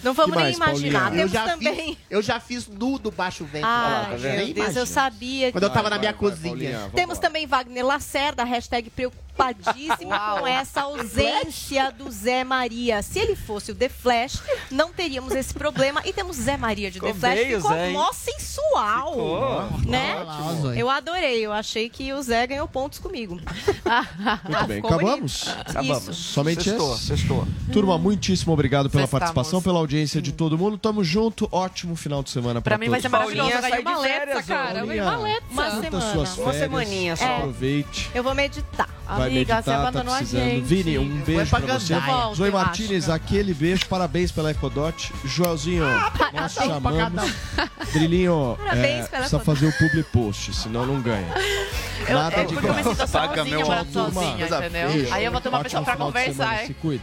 Não vamos nem imaginar. Paulinha? Eu Temos já, também. fiz, eu já fiz nudo baixo vento. Tá meu? Deus, eu sabia. Quando eu tava Vai, na minha vai, vai, cozinha. Paulinha, vamos Temos lá. também Wagner Lacerda, hashtag preocupadíssima com essa (laughs) ausência do Zé Maria. Se ele fosse o The Flash, não teríamos esse problema. E temos Zé Maria de The Ficou Flash. bem o Ficou Zé, mó sensual. Ficou. Né? Olha lá, ó, Zói. Eu adorei. Eu achei que o Zé ganhou pontos comigo. (laughs) Muito bem, Ficou acabamos? bonito. Acabamos. Isso. Somente Sextou, esse? sextou. Turma, muitíssimo obrigado pela Sextamos. participação, pela audiência de todo mundo. Tamo junto. Ótimo final de semana pra, Pra mim vai ser maravilhoso. Paulinha de letra, férias, cara. Uma letra. Uma semana. suas Uma semaninha só. Aproveite. Eu vou meditar. Vai Amiga, meditar, você abandonou tá a precisando. gente. Vini, um beijo pra você. Volta, Zoe Martinez, acho. aquele beijo. Parabéns pela Ecodot. Joelzinho, nós Pancadão, chamamos. Drilinho, Parabéns é, precisa Ecodot. fazer o public post, senão não ganha. Eu, Nada eu, de porque eu me graça. sinto Paga sozinha, morando sozinha, entendeu? Aí eu vou ter uma pessoa pra conversar. Se cuida.